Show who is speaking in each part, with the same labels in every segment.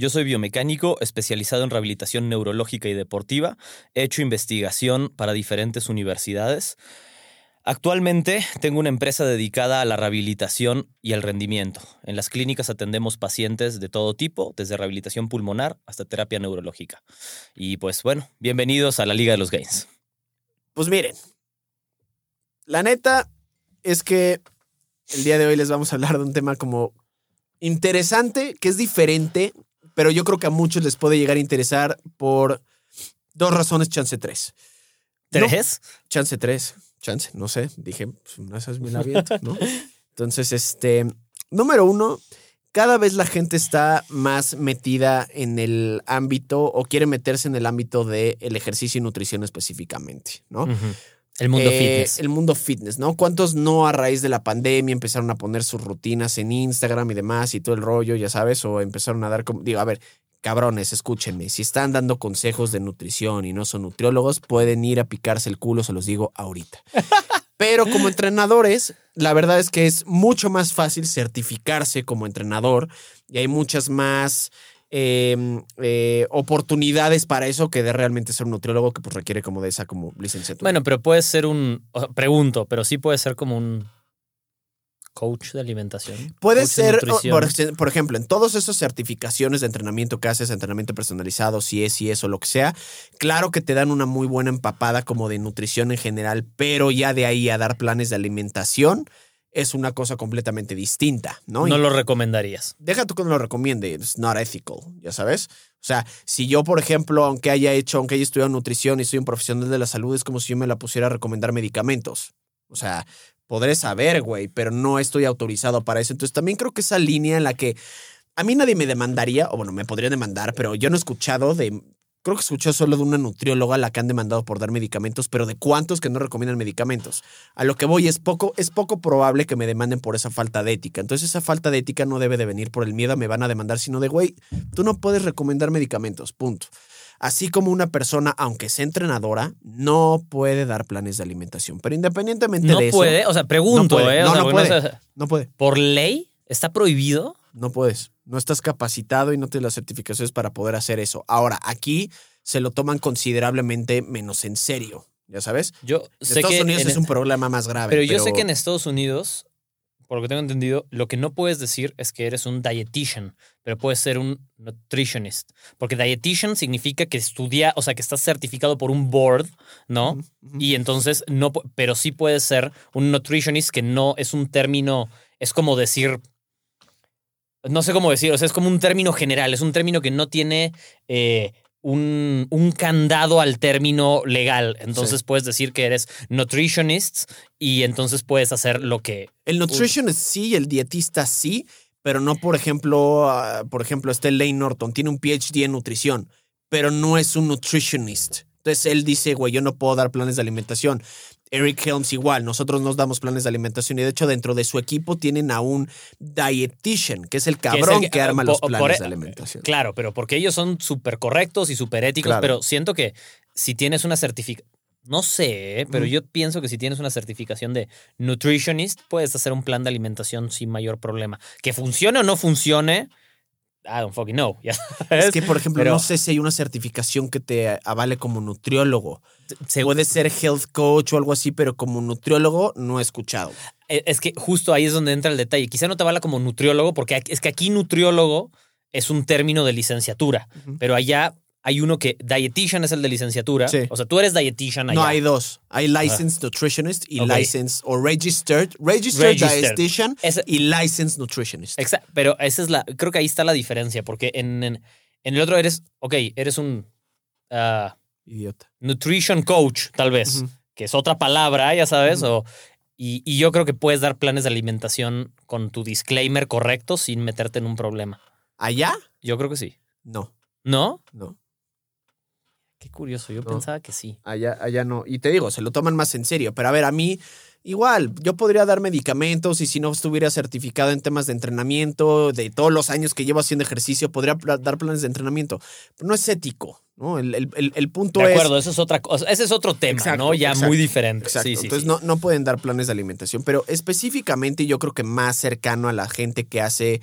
Speaker 1: Yo soy biomecánico especializado en rehabilitación neurológica y deportiva. He hecho investigación para diferentes universidades. Actualmente tengo una empresa dedicada a la rehabilitación y al rendimiento. En las clínicas atendemos pacientes de todo tipo, desde rehabilitación pulmonar hasta terapia neurológica. Y pues bueno, bienvenidos a la Liga de los Gains.
Speaker 2: Pues miren, la neta es que el día de hoy les vamos a hablar de un tema como interesante, que es diferente, pero yo creo que a muchos les puede llegar a interesar por dos razones, chance tres.
Speaker 1: ¿Tres?
Speaker 2: Chance tres chance, no sé, dije, pues una es mi labiento, ¿no? Entonces, este, número uno, cada vez la gente está más metida en el ámbito o quiere meterse en el ámbito del el ejercicio y nutrición específicamente, ¿no?
Speaker 1: El mundo eh, fitness.
Speaker 2: El mundo fitness, ¿no? ¿Cuántos no a raíz de la pandemia empezaron a poner sus rutinas en Instagram y demás y todo el rollo, ya sabes? O empezaron a dar como, digo, a ver, cabrones, escúchenme, si están dando consejos de nutrición y no son nutriólogos, pueden ir a picarse el culo, se los digo ahorita. Pero como entrenadores, la verdad es que es mucho más fácil certificarse como entrenador y hay muchas más em, eh, oportunidades para eso que de realmente ser un nutriólogo que pues requiere como de esa como licenciatura.
Speaker 1: Bueno, pero puede ser un, pregunto, pero sí puede ser como un coach de alimentación.
Speaker 2: Puede ser, por, ejemplo, en todas esas certificaciones de entrenamiento que haces, entrenamiento personalizado, si es, si es o lo que sea, claro que te dan una muy buena empapada como de nutrición en general, pero ya de ahí a dar planes de alimentación es una cosa completamente distinta, ¿no?
Speaker 1: No lo recomendarías.
Speaker 2: Deja tú que no lo recomiende, it's not ethical, ya sabes. O sea, si yo, por ejemplo, aunque haya hecho, aunque haya estudiado nutrición y soy un profesional de la salud, es como si yo me la pusiera a recomendar medicamentos. O sea, podré saber, güey, pero no estoy autorizado para eso. Entonces también creo que esa línea en la que a mí nadie me demandaría, o bueno, me podría demandar, pero yo no he escuchado de... Creo que escuché solo de una nutrióloga la que han demandado por dar medicamentos, pero de cuántos que no recomiendan medicamentos. A lo que voy es poco, es poco probable que me demanden por esa falta de ética. Entonces esa falta de ética no debe de venir por el miedo a me van a demandar, sino de, güey, tú no puedes recomendar medicamentos, punto. Así como una persona, aunque sea entrenadora, no puede dar planes de alimentación. Pero independientemente de eso.
Speaker 1: No puede, o sea, pregunto,
Speaker 2: no
Speaker 1: ¿eh?
Speaker 2: No, no, puede, no puede.
Speaker 1: ¿Por ley está prohibido?
Speaker 2: No puedes. No estás capacitado y no tienes las certificaciones para poder hacer eso. Ahora, aquí se lo toman considerablemente menos en serio. ¿Ya sabes?
Speaker 1: Yo sé
Speaker 2: Estados
Speaker 1: que
Speaker 2: Unidos es un problema más grave.
Speaker 1: Pero, yo sé que en Estados Unidos por lo que tengo entendido, lo que no puedes decir es que eres un dietitian, pero puedes ser un nutritionist. Porque dietitian significa que estudia, o sea, que estás certificado por un board, ¿no? Y entonces no, pero sí puedes ser un nutritionist que no es un término, es como decir, no sé cómo decir, o sea, es como un término general, es un término que no tiene eh, un, un, candado al término legal. Entonces puedes decir que eres nutritionist y entonces puedes hacer lo que...
Speaker 2: El nutritionist sí, el dietista sí, pero no, por ejemplo, ah, por ejemplo, este Lane Norton tiene un PhD en nutrición, pero no es un nutritionist. Entonces él dice, güey, yo no puedo dar planes de alimentación. Eric Helms igual, nosotros nos damos planes de alimentación y de hecho dentro de su equipo tienen a un dietitian, que es el cabrón que, arma los planes de alimentación.
Speaker 1: Claro, pero porque ellos son súper correctos y súper éticos, pero siento que si tienes una certificación, no sé, ¿eh? pero yo pienso que si tienes una certificación de nutritionist, puedes hacer un plan de alimentación sin mayor problema. Que funcione o no funcione, I don't fucking know.
Speaker 2: Es que, por ejemplo, no sé si hay una certificación que te avale como nutriólogo. Se puede ser health coach o algo así, pero como nutriólogo no he escuchado.
Speaker 1: E, es que justo ahí es donde entra el detalle. Quizá no te avala como nutriólogo, porque es que aquí nutriólogo es un término de licenciatura, pero allá hay uno que dietitian es el de licenciatura. O sea, tú eres dietitian allá.
Speaker 2: No, hay dos. Hay licensed nutritionist y licensed o registered, registered, dietitian y licensed nutritionist.
Speaker 1: Exacto. Pero esa es la, creo que ahí está la diferencia, porque en, en, el otro eres, ok, eres un
Speaker 2: uh, idiota.
Speaker 1: Nutrition coach, tal vez, que es otra palabra, ya sabes, o y, y, yo creo que puedes dar planes de alimentación con tu disclaimer correcto sin meterte en un problema.
Speaker 2: ¿Allá?
Speaker 1: Yo creo que sí.
Speaker 2: No.
Speaker 1: ¿No?
Speaker 2: No.
Speaker 1: Qué curioso, yo
Speaker 2: No.
Speaker 1: pensaba que sí.
Speaker 2: Allá, allá no. Y te digo, se lo toman más en serio. Pero a ver, a mí, igual, yo podría dar medicamentos y si no estuviera certificado en temas de entrenamiento, de todos los años que llevo haciendo ejercicio, podría dar planes de entrenamiento. Pero no es ético, ¿no? El, el- el- el punto
Speaker 1: De
Speaker 2: es.
Speaker 1: acuerdo, eso es otra cosa. Ese es otro tema,
Speaker 2: Exacto,
Speaker 1: ¿no? Ya
Speaker 2: exacto,
Speaker 1: muy diferente.
Speaker 2: Exacto.
Speaker 1: Sí, sí,
Speaker 2: Entonces
Speaker 1: sí.
Speaker 2: No, no pueden dar planes de alimentación, pero específicamente yo creo que más cercano a la gente que hace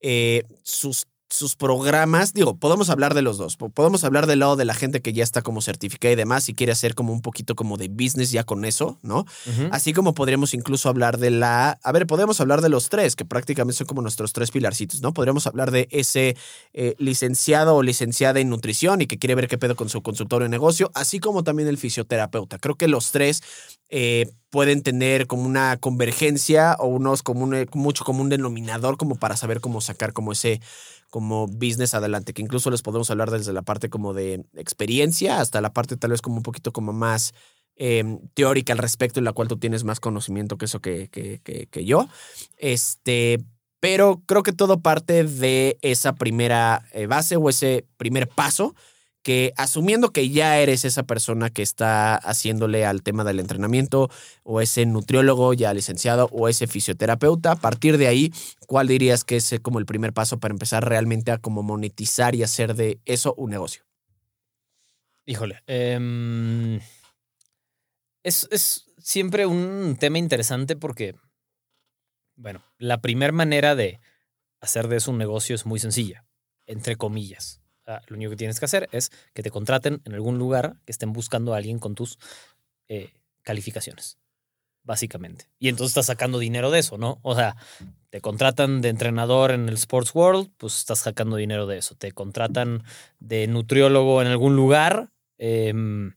Speaker 2: eh, sus, sus programas, digo, podemos hablar de los dos, po- podemos hablar del lado de la gente que ya está como certificada y demás y quiere hacer como un poquito como de business ya con eso, ¿no? Así como podríamos incluso hablar de la. A ver, podemos hablar de los tres, que prácticamente son como nuestros tres pilarcitos, ¿no? Podríamos hablar de ese eh, licenciado o licenciada en nutrición y que quiere ver qué pedo con su consultorio de negocio, así como también el fisioterapeuta. Creo que los tres eh, pueden tener como una convergencia o unos como un, mucho como un denominador como para saber cómo sacar como ese como business adelante, que incluso les podemos hablar desde la parte como de experiencia hasta la parte tal vez como un poquito como más eh, teórica al respecto, en la cual tú tienes más conocimiento que eso que, que, que- que yo. Este, pero creo que todo parte de esa primera eh, base o ese primer paso que asumiendo que ya eres esa persona que está haciéndole al tema del entrenamiento o ese nutriólogo ya licenciado o ese fisioterapeuta, a partir de ahí, ¿cuál dirías que es eh, como el primer paso para empezar realmente a como monetizar y hacer de eso un negocio?
Speaker 1: Híjole. em, es, es siempre un tema interesante porque, bueno, la primera manera de hacer de eso un negocio es muy sencilla, entre comillas. Lo único que tienes que hacer es que te contraten en algún lugar que estén buscando a alguien con tus eh, calificaciones, básicamente. Y entonces estás sacando dinero de eso, ¿no? O sea, te contratan de entrenador en el Sports World, pues estás sacando dinero de eso. Te contratan de nutriólogo en algún lugar, em,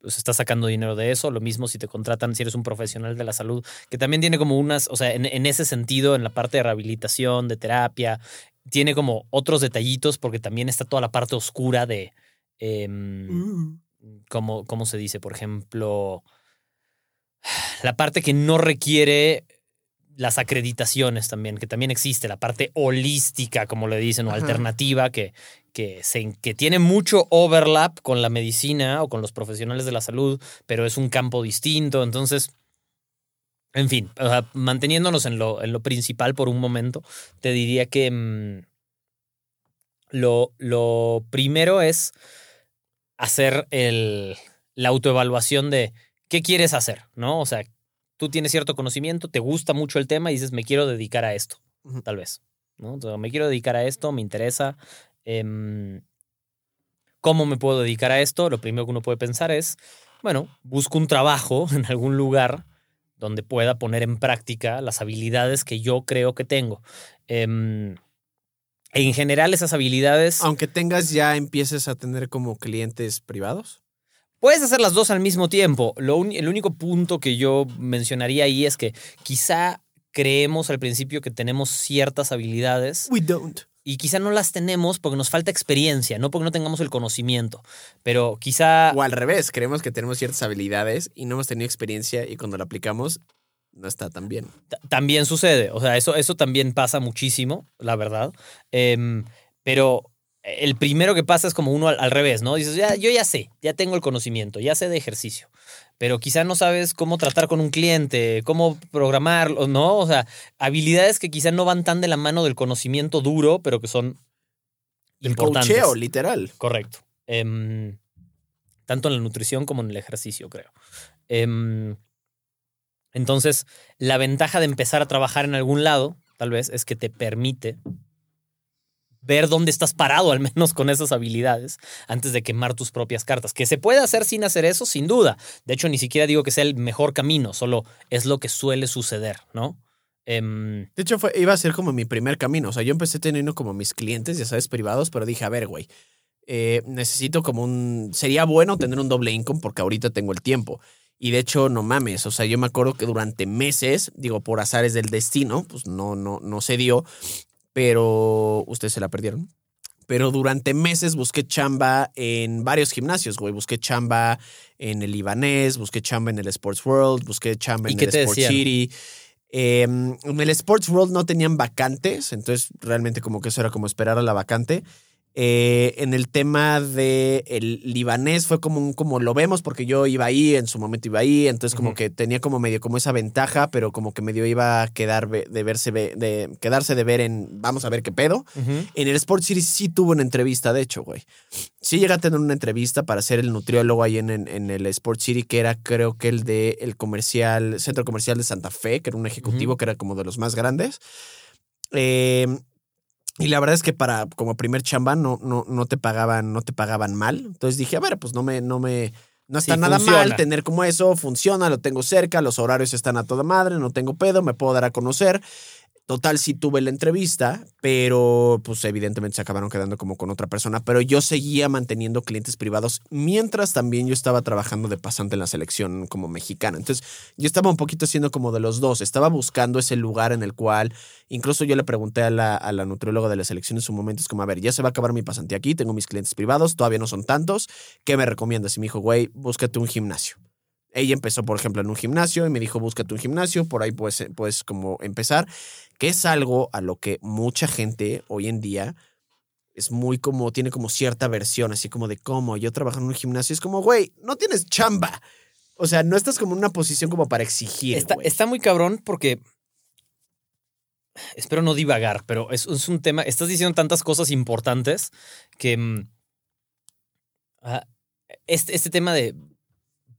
Speaker 1: pues estás sacando dinero de eso. Lo mismo si te contratan, si eres un profesional de la salud, que también tiene como unas, o sea, en ese sentido, en la parte de rehabilitación, de terapia, tiene como otros detallitos porque también está toda la parte oscura de, em, ¿cómo, ¿cómo se dice? Por ejemplo, la parte que no requiere las acreditaciones también, que también existe, la parte holística, como le dicen, o
Speaker 2: Ajá.
Speaker 1: alternativa, que, que, se, que tiene mucho overlap con la medicina o con los profesionales de la salud, pero es un campo distinto. Entonces, en fin, o sea, manteniéndonos en lo, en lo principal por un momento, te diría que mm, lo, lo primero es hacer el, la autoevaluación de qué quieres hacer, ¿no? O sea, tú tienes cierto conocimiento, te gusta mucho el tema y dices, me quiero dedicar a esto, tal vez, ¿no? Me quiero dedicar a esto, me interesa. em, ¿Cómo me puedo dedicar a esto? Lo primero que uno puede pensar es, bueno, busco un trabajo en algún lugar donde pueda poner en práctica las habilidades que yo creo que tengo. Em, en general, esas habilidades...
Speaker 2: Aunque tengas ya empieces a tener como clientes privados.
Speaker 1: Puedes hacer las dos al mismo tiempo. Lo un- el único punto que yo mencionaría ahí es que quizá creemos al principio que tenemos ciertas habilidades
Speaker 2: We don't.
Speaker 1: Y quizá no las tenemos porque nos falta experiencia, no porque no tengamos el conocimiento. Pero quizá...
Speaker 2: O al revés, creemos que tenemos ciertas habilidades y no hemos tenido experiencia y cuando la aplicamos no está tan bien.
Speaker 1: Ta- También sucede, o sea, eso, eso también pasa muchísimo, la verdad. Em, pero el primero que pasa es como uno al, al revés, ¿no? Dices, ya, yo ya sé, ya tengo el conocimiento, ya sé de ejercicio, pero quizá no sabes cómo tratar con un cliente, cómo programarlo, ¿no? O sea, habilidades que quizá no van tan de la mano del conocimiento duro, pero que son
Speaker 2: El
Speaker 1: importantes.
Speaker 2: cocheo, literal.
Speaker 1: Correcto. Em, tanto en la nutrición como en el ejercicio, creo. Em, entonces, la ventaja de empezar a trabajar en algún lado, tal vez, es que te permite ver dónde estás parado, al menos con esas habilidades, antes de quemar tus propias cartas. Que se puede hacer sin hacer eso, sin duda. De hecho, ni siquiera digo que sea el mejor camino, solo es lo que suele suceder, ¿no? Em,
Speaker 2: De hecho, fue, iba a ser como mi primer camino. O sea, yo empecé teniendo como mis clientes, ya sabes, privados, pero dije, a ver, güey, eh, necesito como un... Sería bueno tener un doble income porque ahorita tengo el tiempo. Y de hecho, no mames, o sea, yo me acuerdo que durante meses, digo, por azares del destino, pues no, no, no se dio, pero ustedes se la perdieron. Pero durante meses busqué chamba en varios gimnasios, güey. Busqué chamba en el Ibanés, busqué chamba en el Sports World, busqué chamba
Speaker 1: ¿Y
Speaker 2: en el Sports? City. Eh, en el Sports World no tenían vacantes, entonces realmente como que eso era como esperar a la vacante. Eh, en el tema de el libanés fue como un, como lo vemos porque yo iba ahí, en su momento iba ahí, entonces como que tenía como medio como esa ventaja, pero como que medio iba a quedar de verse ve- de quedarse de ver en vamos a ver qué pedo. En el Sport City sí tuvo una entrevista, de hecho, güey. Sí llegué a tener una entrevista para ser el nutriólogo ahí en, en, en el Sport City, que era creo que el de el comercial, centro comercial de Santa Fe, que era un ejecutivo que era como de los más grandes. Eh, y la verdad es que para como primer chamba no, no, no te pagaban, no te pagaban mal. Entonces dije, a ver, pues no me, no me, no está
Speaker 1: Sí,
Speaker 2: nada
Speaker 1: funciona.
Speaker 2: mal tener como eso, funciona, lo tengo cerca, los horarios están a toda madre, no tengo pedo, me puedo dar a conocer. Total, sí tuve la entrevista, pero pues evidentemente se acabaron quedando como con otra persona, pero yo seguía manteniendo clientes privados mientras también yo estaba trabajando de pasante en la selección como mexicana. Entonces yo estaba un poquito haciendo como de los dos, estaba buscando ese lugar en el cual, incluso yo le pregunté a la, a la nutrióloga de la selección en su momento, es como, a ver, ya se va a acabar mi pasantía aquí, tengo mis clientes privados, todavía no son tantos, ¿qué me recomiendas? Y me dijo, güey, búscate un gimnasio. Ella empezó, por ejemplo, en un gimnasio y me dijo, búscate un gimnasio, por ahí puedes, puedes como empezar, que es algo a lo que mucha gente hoy en día es muy como, tiene como cierta versión, así como de cómo yo trabajo en un gimnasio, es como, güey, no tienes chamba. O sea, no estás como en una posición como para exigir.
Speaker 1: Está, está muy cabrón porque. Espero no divagar, pero es, es un tema. Estás diciendo tantas cosas importantes que. mm, ah, este, este tema de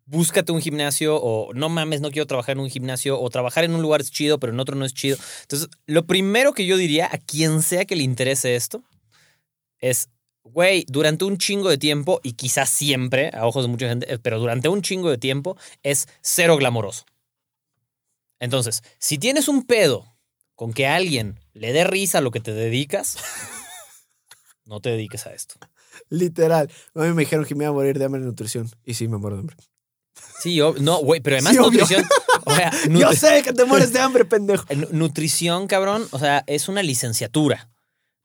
Speaker 1: búscate un gimnasio o no mames, no quiero trabajar en un gimnasio o trabajar en un lugar es chido, pero en otro no es chido. Entonces, lo primero que yo diría a quien sea que le interese esto es, güey, durante un chingo de tiempo y quizás siempre, a ojos de mucha gente, eh, pero durante un chingo de tiempo es cero glamoroso. Entonces, si tienes un pedo con que alguien le dé risa a lo que te dedicas, no te dediques a esto.
Speaker 2: Literal. A mí me dijeron que me iba a morir de hambre en nutrición. Y sí, me muero de hambre.
Speaker 1: Sí, ob- no, güey, pero además
Speaker 2: Sí,
Speaker 1: nutrición. O sea,
Speaker 2: Yo sé que te mueres de hambre, pendejo.
Speaker 1: nu- nutrición, cabrón, o sea, es una licenciatura.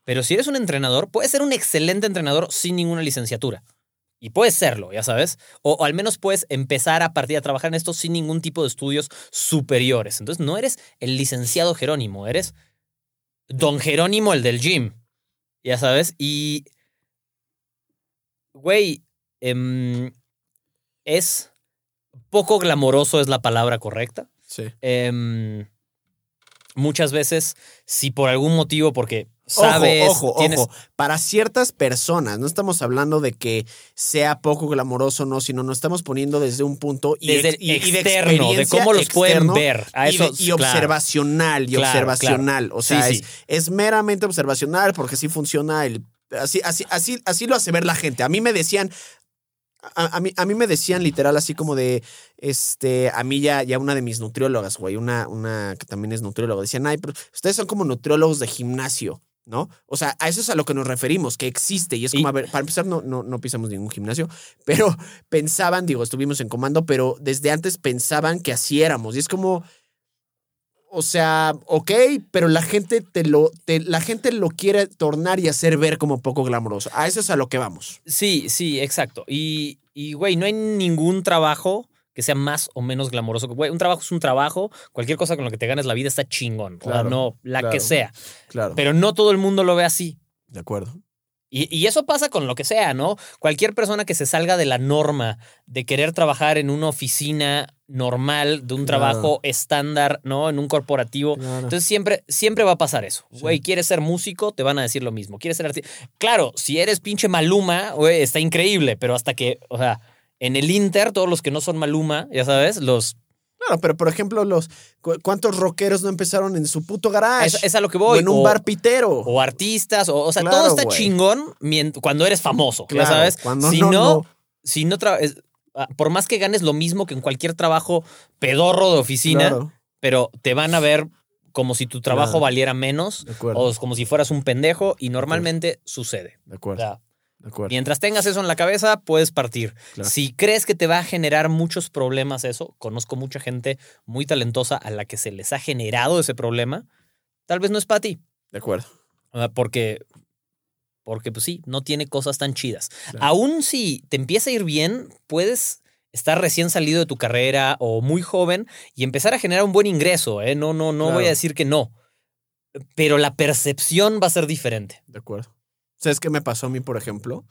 Speaker 1: Pero si eres un entrenador, puedes ser un excelente entrenador sin ninguna licenciatura. Y puedes serlo, ya sabes. O, o al menos puedes empezar a partir a trabajar en esto sin ningún tipo de estudios superiores. Entonces no eres el licenciado Jerónimo, eres don Jerónimo el del gym. Ya sabes. Y, güey, em, es poco glamoroso es la palabra correcta.
Speaker 2: Sí.
Speaker 1: Em, muchas veces, si por algún motivo, porque sabes,
Speaker 2: ojo, ojo,
Speaker 1: tienes-
Speaker 2: ojo. Para ciertas personas, no estamos hablando de que sea poco glamoroso, no, sino nos estamos poniendo desde un punto y,
Speaker 1: desde
Speaker 2: y- y
Speaker 1: externo, de, cómo los pueden ver. A
Speaker 2: y,
Speaker 1: eso,
Speaker 2: de- y
Speaker 1: claro.
Speaker 2: observacional, y
Speaker 1: Claro,
Speaker 2: observacional. O sea,
Speaker 1: Sí,
Speaker 2: es,
Speaker 1: sí.
Speaker 2: es meramente observacional porque así funciona el. Así, así, así, así lo hace ver la gente. A mí me decían. A, a mí, a mí me decían literal así como de, este, a mí ya, ya una de mis nutriólogas, güey, una, una que también es nutrióloga, decían, ay, pero ustedes son como nutriólogos de gimnasio, ¿no? O sea, a eso es a lo que nos referimos, que existe. Y es como,
Speaker 1: Y-
Speaker 2: a ver, para empezar, no, no, no pisamos ningún gimnasio, pero pensaban, digo, estuvimos en comando, pero desde antes pensaban que así éramos. Y es como, o sea, ok, pero la gente te lo, te- la gente lo quiere tornar y hacer ver como poco glamoroso. A eso es a lo que vamos.
Speaker 1: Sí, sí, exacto. Y, y, güey, no hay ningún trabajo que sea más o menos glamoroso. Güey, un trabajo es un trabajo. Cualquier cosa con la que te ganes la vida está chingón. o
Speaker 2: Claro,
Speaker 1: no, la
Speaker 2: claro.
Speaker 1: que sea.
Speaker 2: Claro.
Speaker 1: Pero no todo el mundo lo ve así.
Speaker 2: de acuerdo.
Speaker 1: Y, y eso pasa con lo que sea, ¿no? Cualquier persona que se salga de la norma de querer trabajar en una oficina normal, de un
Speaker 2: Claro.
Speaker 1: trabajo estándar, ¿no? En un corporativo.
Speaker 2: Claro.
Speaker 1: Entonces siempre, siempre va a pasar eso.
Speaker 2: Sí.
Speaker 1: Güey, ¿quieres ser músico? Te van a decir lo mismo. ¿Quieres ser artista? Claro, si eres pinche Maluma, güey, está increíble, pero hasta que, o sea, en el Inter, todos los que no son Maluma, ya sabes, los...
Speaker 2: Claro, pero por ejemplo, los cu- ¿cuántos rockeros no empezaron en su puto garage?
Speaker 1: Es, es a lo que
Speaker 2: o
Speaker 1: voy.
Speaker 2: en un
Speaker 1: o-
Speaker 2: bar pitero.
Speaker 1: o artistas, o, o sea,
Speaker 2: Claro,
Speaker 1: todo está chingón cuando eres famoso,
Speaker 2: Claro,
Speaker 1: ya sabes.
Speaker 2: cuando
Speaker 1: si
Speaker 2: no,
Speaker 1: no,
Speaker 2: no.
Speaker 1: si no por más que ganes lo mismo que en cualquier trabajo pedorro de oficina,
Speaker 2: Claro,
Speaker 1: pero te van a ver como si tu trabajo
Speaker 2: Claro.
Speaker 1: valiera menos o como si fueras un pendejo y normalmente sucede.
Speaker 2: de
Speaker 1: O
Speaker 2: acuerdo.
Speaker 1: sea,
Speaker 2: de acuerdo.
Speaker 1: mientras tengas eso en la cabeza, puedes partir.
Speaker 2: Claro.
Speaker 1: Si crees que te va a generar muchos problemas eso, conozco mucha gente muy talentosa a la que se les ha generado ese problema, tal vez no es para ti.
Speaker 2: De acuerdo.
Speaker 1: Ah, Porque, porque pues sí, no tiene cosas tan chidas.
Speaker 2: Claro.
Speaker 1: Aún si te empieza a ir bien, puedes estar recién salido de tu carrera o muy joven y empezar a generar un buen ingreso. ¿eh? No, no, no voy a decir que no. Pero la percepción va a ser diferente.
Speaker 2: De acuerdo. ¿Sabes qué me pasó a mí, por ejemplo?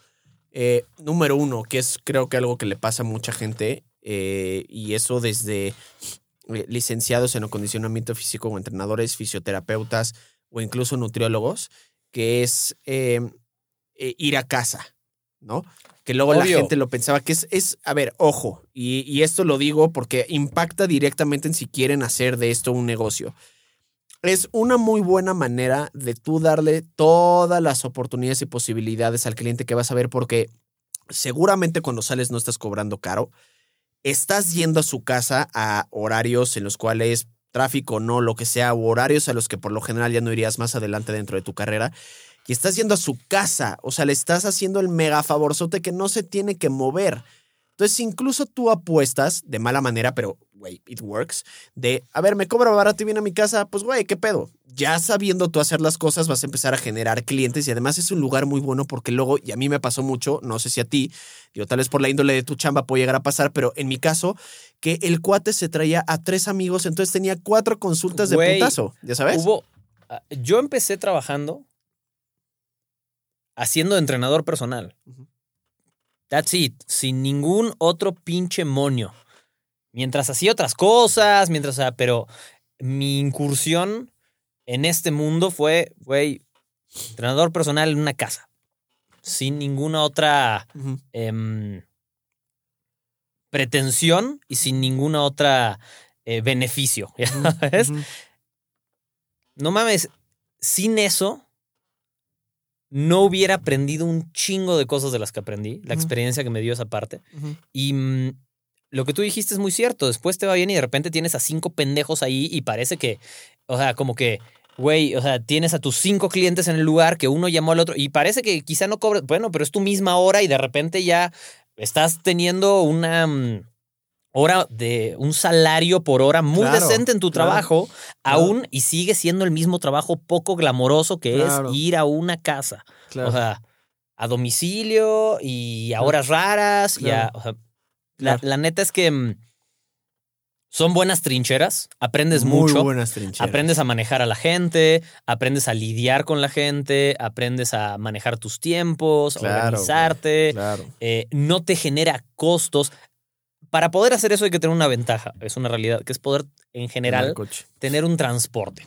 Speaker 2: Eh, número uno, que es creo que algo que le pasa a mucha gente, eh, y eso desde eh, licenciados en acondicionamiento físico o entrenadores, fisioterapeutas o incluso nutriólogos, que es eh, eh, ir a casa, ¿no? Que luego la gente lo pensaba que es, es a ver, ojo, y, y esto lo digo porque impacta directamente en si quieren hacer de esto un negocio. Es una muy buena manera de tú darle todas las oportunidades y posibilidades al cliente que vas a ver porque seguramente cuando sales no estás cobrando caro. Estás yendo a su casa a horarios en los cuales tráfico no, lo que sea, horarios a los que por lo general ya no irías más adelante dentro de tu carrera. Y estás yendo a su casa, o sea, le estás haciendo el mega favorzote que no se tiene que mover. Entonces, incluso tú apuestas de mala manera, pero, güey, it works, de, a ver, me cobra barato y viene a mi casa, pues, güey, ¿qué pedo? Ya sabiendo tú hacer las cosas, vas a empezar a generar clientes y además es un lugar muy bueno porque luego, y a mí me pasó mucho, no sé si a ti, digo, tal vez por la índole de tu chamba puede llegar a pasar, pero en mi caso, que el cuate se traía a tres amigos, entonces tenía cuatro consultas de
Speaker 1: Güey,
Speaker 2: putazo, ¿ya sabes?
Speaker 1: Hubo. ah, Yo empecé trabajando haciendo entrenador personal. That's it. Sin ningún otro pinche monio. Mientras hacía otras cosas, mientras. o sea, pero mi incursión en este mundo fue, güey, entrenador personal en una casa. Sin ninguna otra em, pretensión y sin ninguna otra eh, beneficio. ¿ya sabes? No mames, sin eso no hubiera aprendido un chingo de cosas de las que aprendí, la experiencia que me dio esa parte. Y mm, lo que tú dijiste es muy cierto. Después te va bien y de repente tienes a cinco pendejos ahí y parece que, o sea, como que, güey, o sea, tienes a tus cinco clientes en el lugar que uno llamó al otro y parece que quizá no cobres, bueno, pero es tu misma hora y de repente ya estás teniendo una mm, hora de un salario por hora muy
Speaker 2: Claro,
Speaker 1: decente en tu trabajo
Speaker 2: claro.
Speaker 1: aún y sigue siendo el mismo trabajo poco glamoroso que es ir a una casa.
Speaker 2: Claro.
Speaker 1: O sea, a domicilio y a horas raras. Y a, o sea,
Speaker 2: Claro.
Speaker 1: la neta es que mm, son buenas trincheras, aprendes
Speaker 2: Muy
Speaker 1: mucho.
Speaker 2: buenas trincheras.
Speaker 1: Aprendes a manejar a la gente, aprendes a lidiar con la gente, aprendes a manejar tus tiempos, a
Speaker 2: Claro,
Speaker 1: organizarte.
Speaker 2: Claro.
Speaker 1: eh, no te genera costos. Para poder hacer eso hay que tener una ventaja, es una realidad, que es poder en general tener un transporte.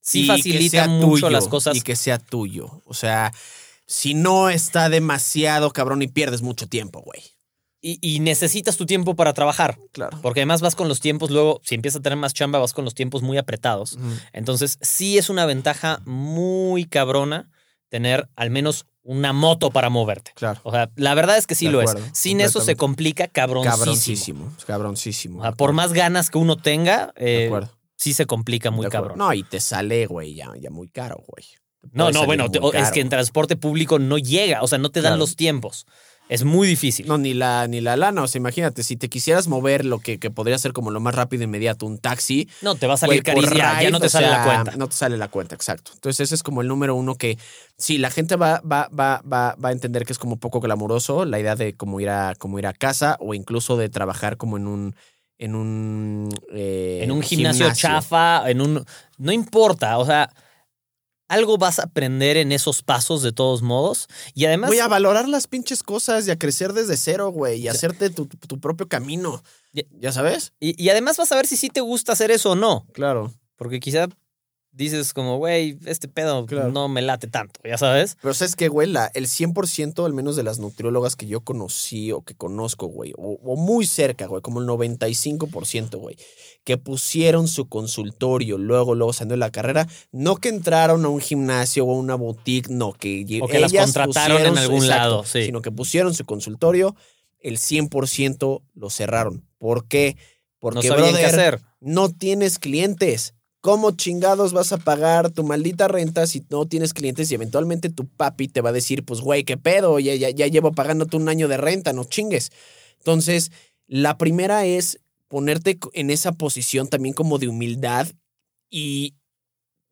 Speaker 1: Sí
Speaker 2: Y
Speaker 1: facilita mucho
Speaker 2: tuyo,
Speaker 1: las cosas.
Speaker 2: Y que sea tuyo. O sea, si no está demasiado cabrón y pierdes mucho tiempo, güey.
Speaker 1: Y, y necesitas tu tiempo para trabajar.
Speaker 2: Claro.
Speaker 1: Porque además vas con los tiempos, luego, si empiezas a tener más chamba, vas con los tiempos muy apretados. Entonces, sí es una ventaja muy cabrona tener al menos una moto para moverte.
Speaker 2: Claro.
Speaker 1: O sea, la verdad es que sí
Speaker 2: De
Speaker 1: lo
Speaker 2: acuerdo,
Speaker 1: es. Sin eso se complica cabroncísimo.
Speaker 2: Cabroncísimo. Cabroncísimo.
Speaker 1: O sea, por más ganas que uno tenga,
Speaker 2: De
Speaker 1: eh,
Speaker 2: acuerdo.
Speaker 1: sí se complica muy cabrón.
Speaker 2: No, y te sale, güey, ya, ya muy caro, güey.
Speaker 1: No, no, bueno, te- es que en transporte público no llega, o sea, no te dan
Speaker 2: Claro.
Speaker 1: los tiempos. Es muy difícil.
Speaker 2: No, ni la, ni la lana. O sea, imagínate, si te quisieras mover lo que, que podría ser como lo más rápido e inmediato, un taxi,
Speaker 1: No, te va a salir carísimo. Ya, ya no te sale la cuenta.
Speaker 2: No te sale la cuenta, exacto. Entonces, ese es como el número uno que sí, la gente va, va, va, va, va a entender que es como poco glamuroso la idea de cómo ir a, ir a casa o incluso de trabajar como en un. En un, eh,
Speaker 1: en un gimnasio, chafa, en un... No importa, o sea, algo vas a aprender en esos pasos de todos modos. Y además...
Speaker 2: Voy a valorar las pinches cosas y a crecer desde cero, güey, y
Speaker 1: Sí.
Speaker 2: hacerte tu, tu propio camino.
Speaker 1: Ya-
Speaker 2: ¿Ya sabes?
Speaker 1: y, y además vas a ver si sí te gusta hacer eso o no.
Speaker 2: Claro.
Speaker 1: Porque quizá dices como, güey, este pedo
Speaker 2: Claro.
Speaker 1: no me late tanto, ya sabes.
Speaker 2: Pero sabes que, güey, la- el 100% al menos de las nutriólogas que yo conocí o que conozco, güey, o, o muy cerca, güey, como el 95%, güey, que pusieron su consultorio luego, luego saliendo de la carrera, no que entraron a un gimnasio o a una boutique, no, que,
Speaker 1: O que las contrataron en
Speaker 2: pusieron
Speaker 1: algún lado, sí.
Speaker 2: Sino que pusieron su consultorio, el 100% lo cerraron. ¿Por qué? Porque,
Speaker 1: No qué hacer.
Speaker 2: no tienes clientes. ¿Cómo chingados vas a pagar tu maldita renta si no tienes clientes? Y eventualmente tu papi te va a decir, pues, güey, ¿qué pedo? Ya, ya, ya llevo pagándote un año de renta, no chingues. Entonces, la primera es ponerte en esa posición también como de humildad y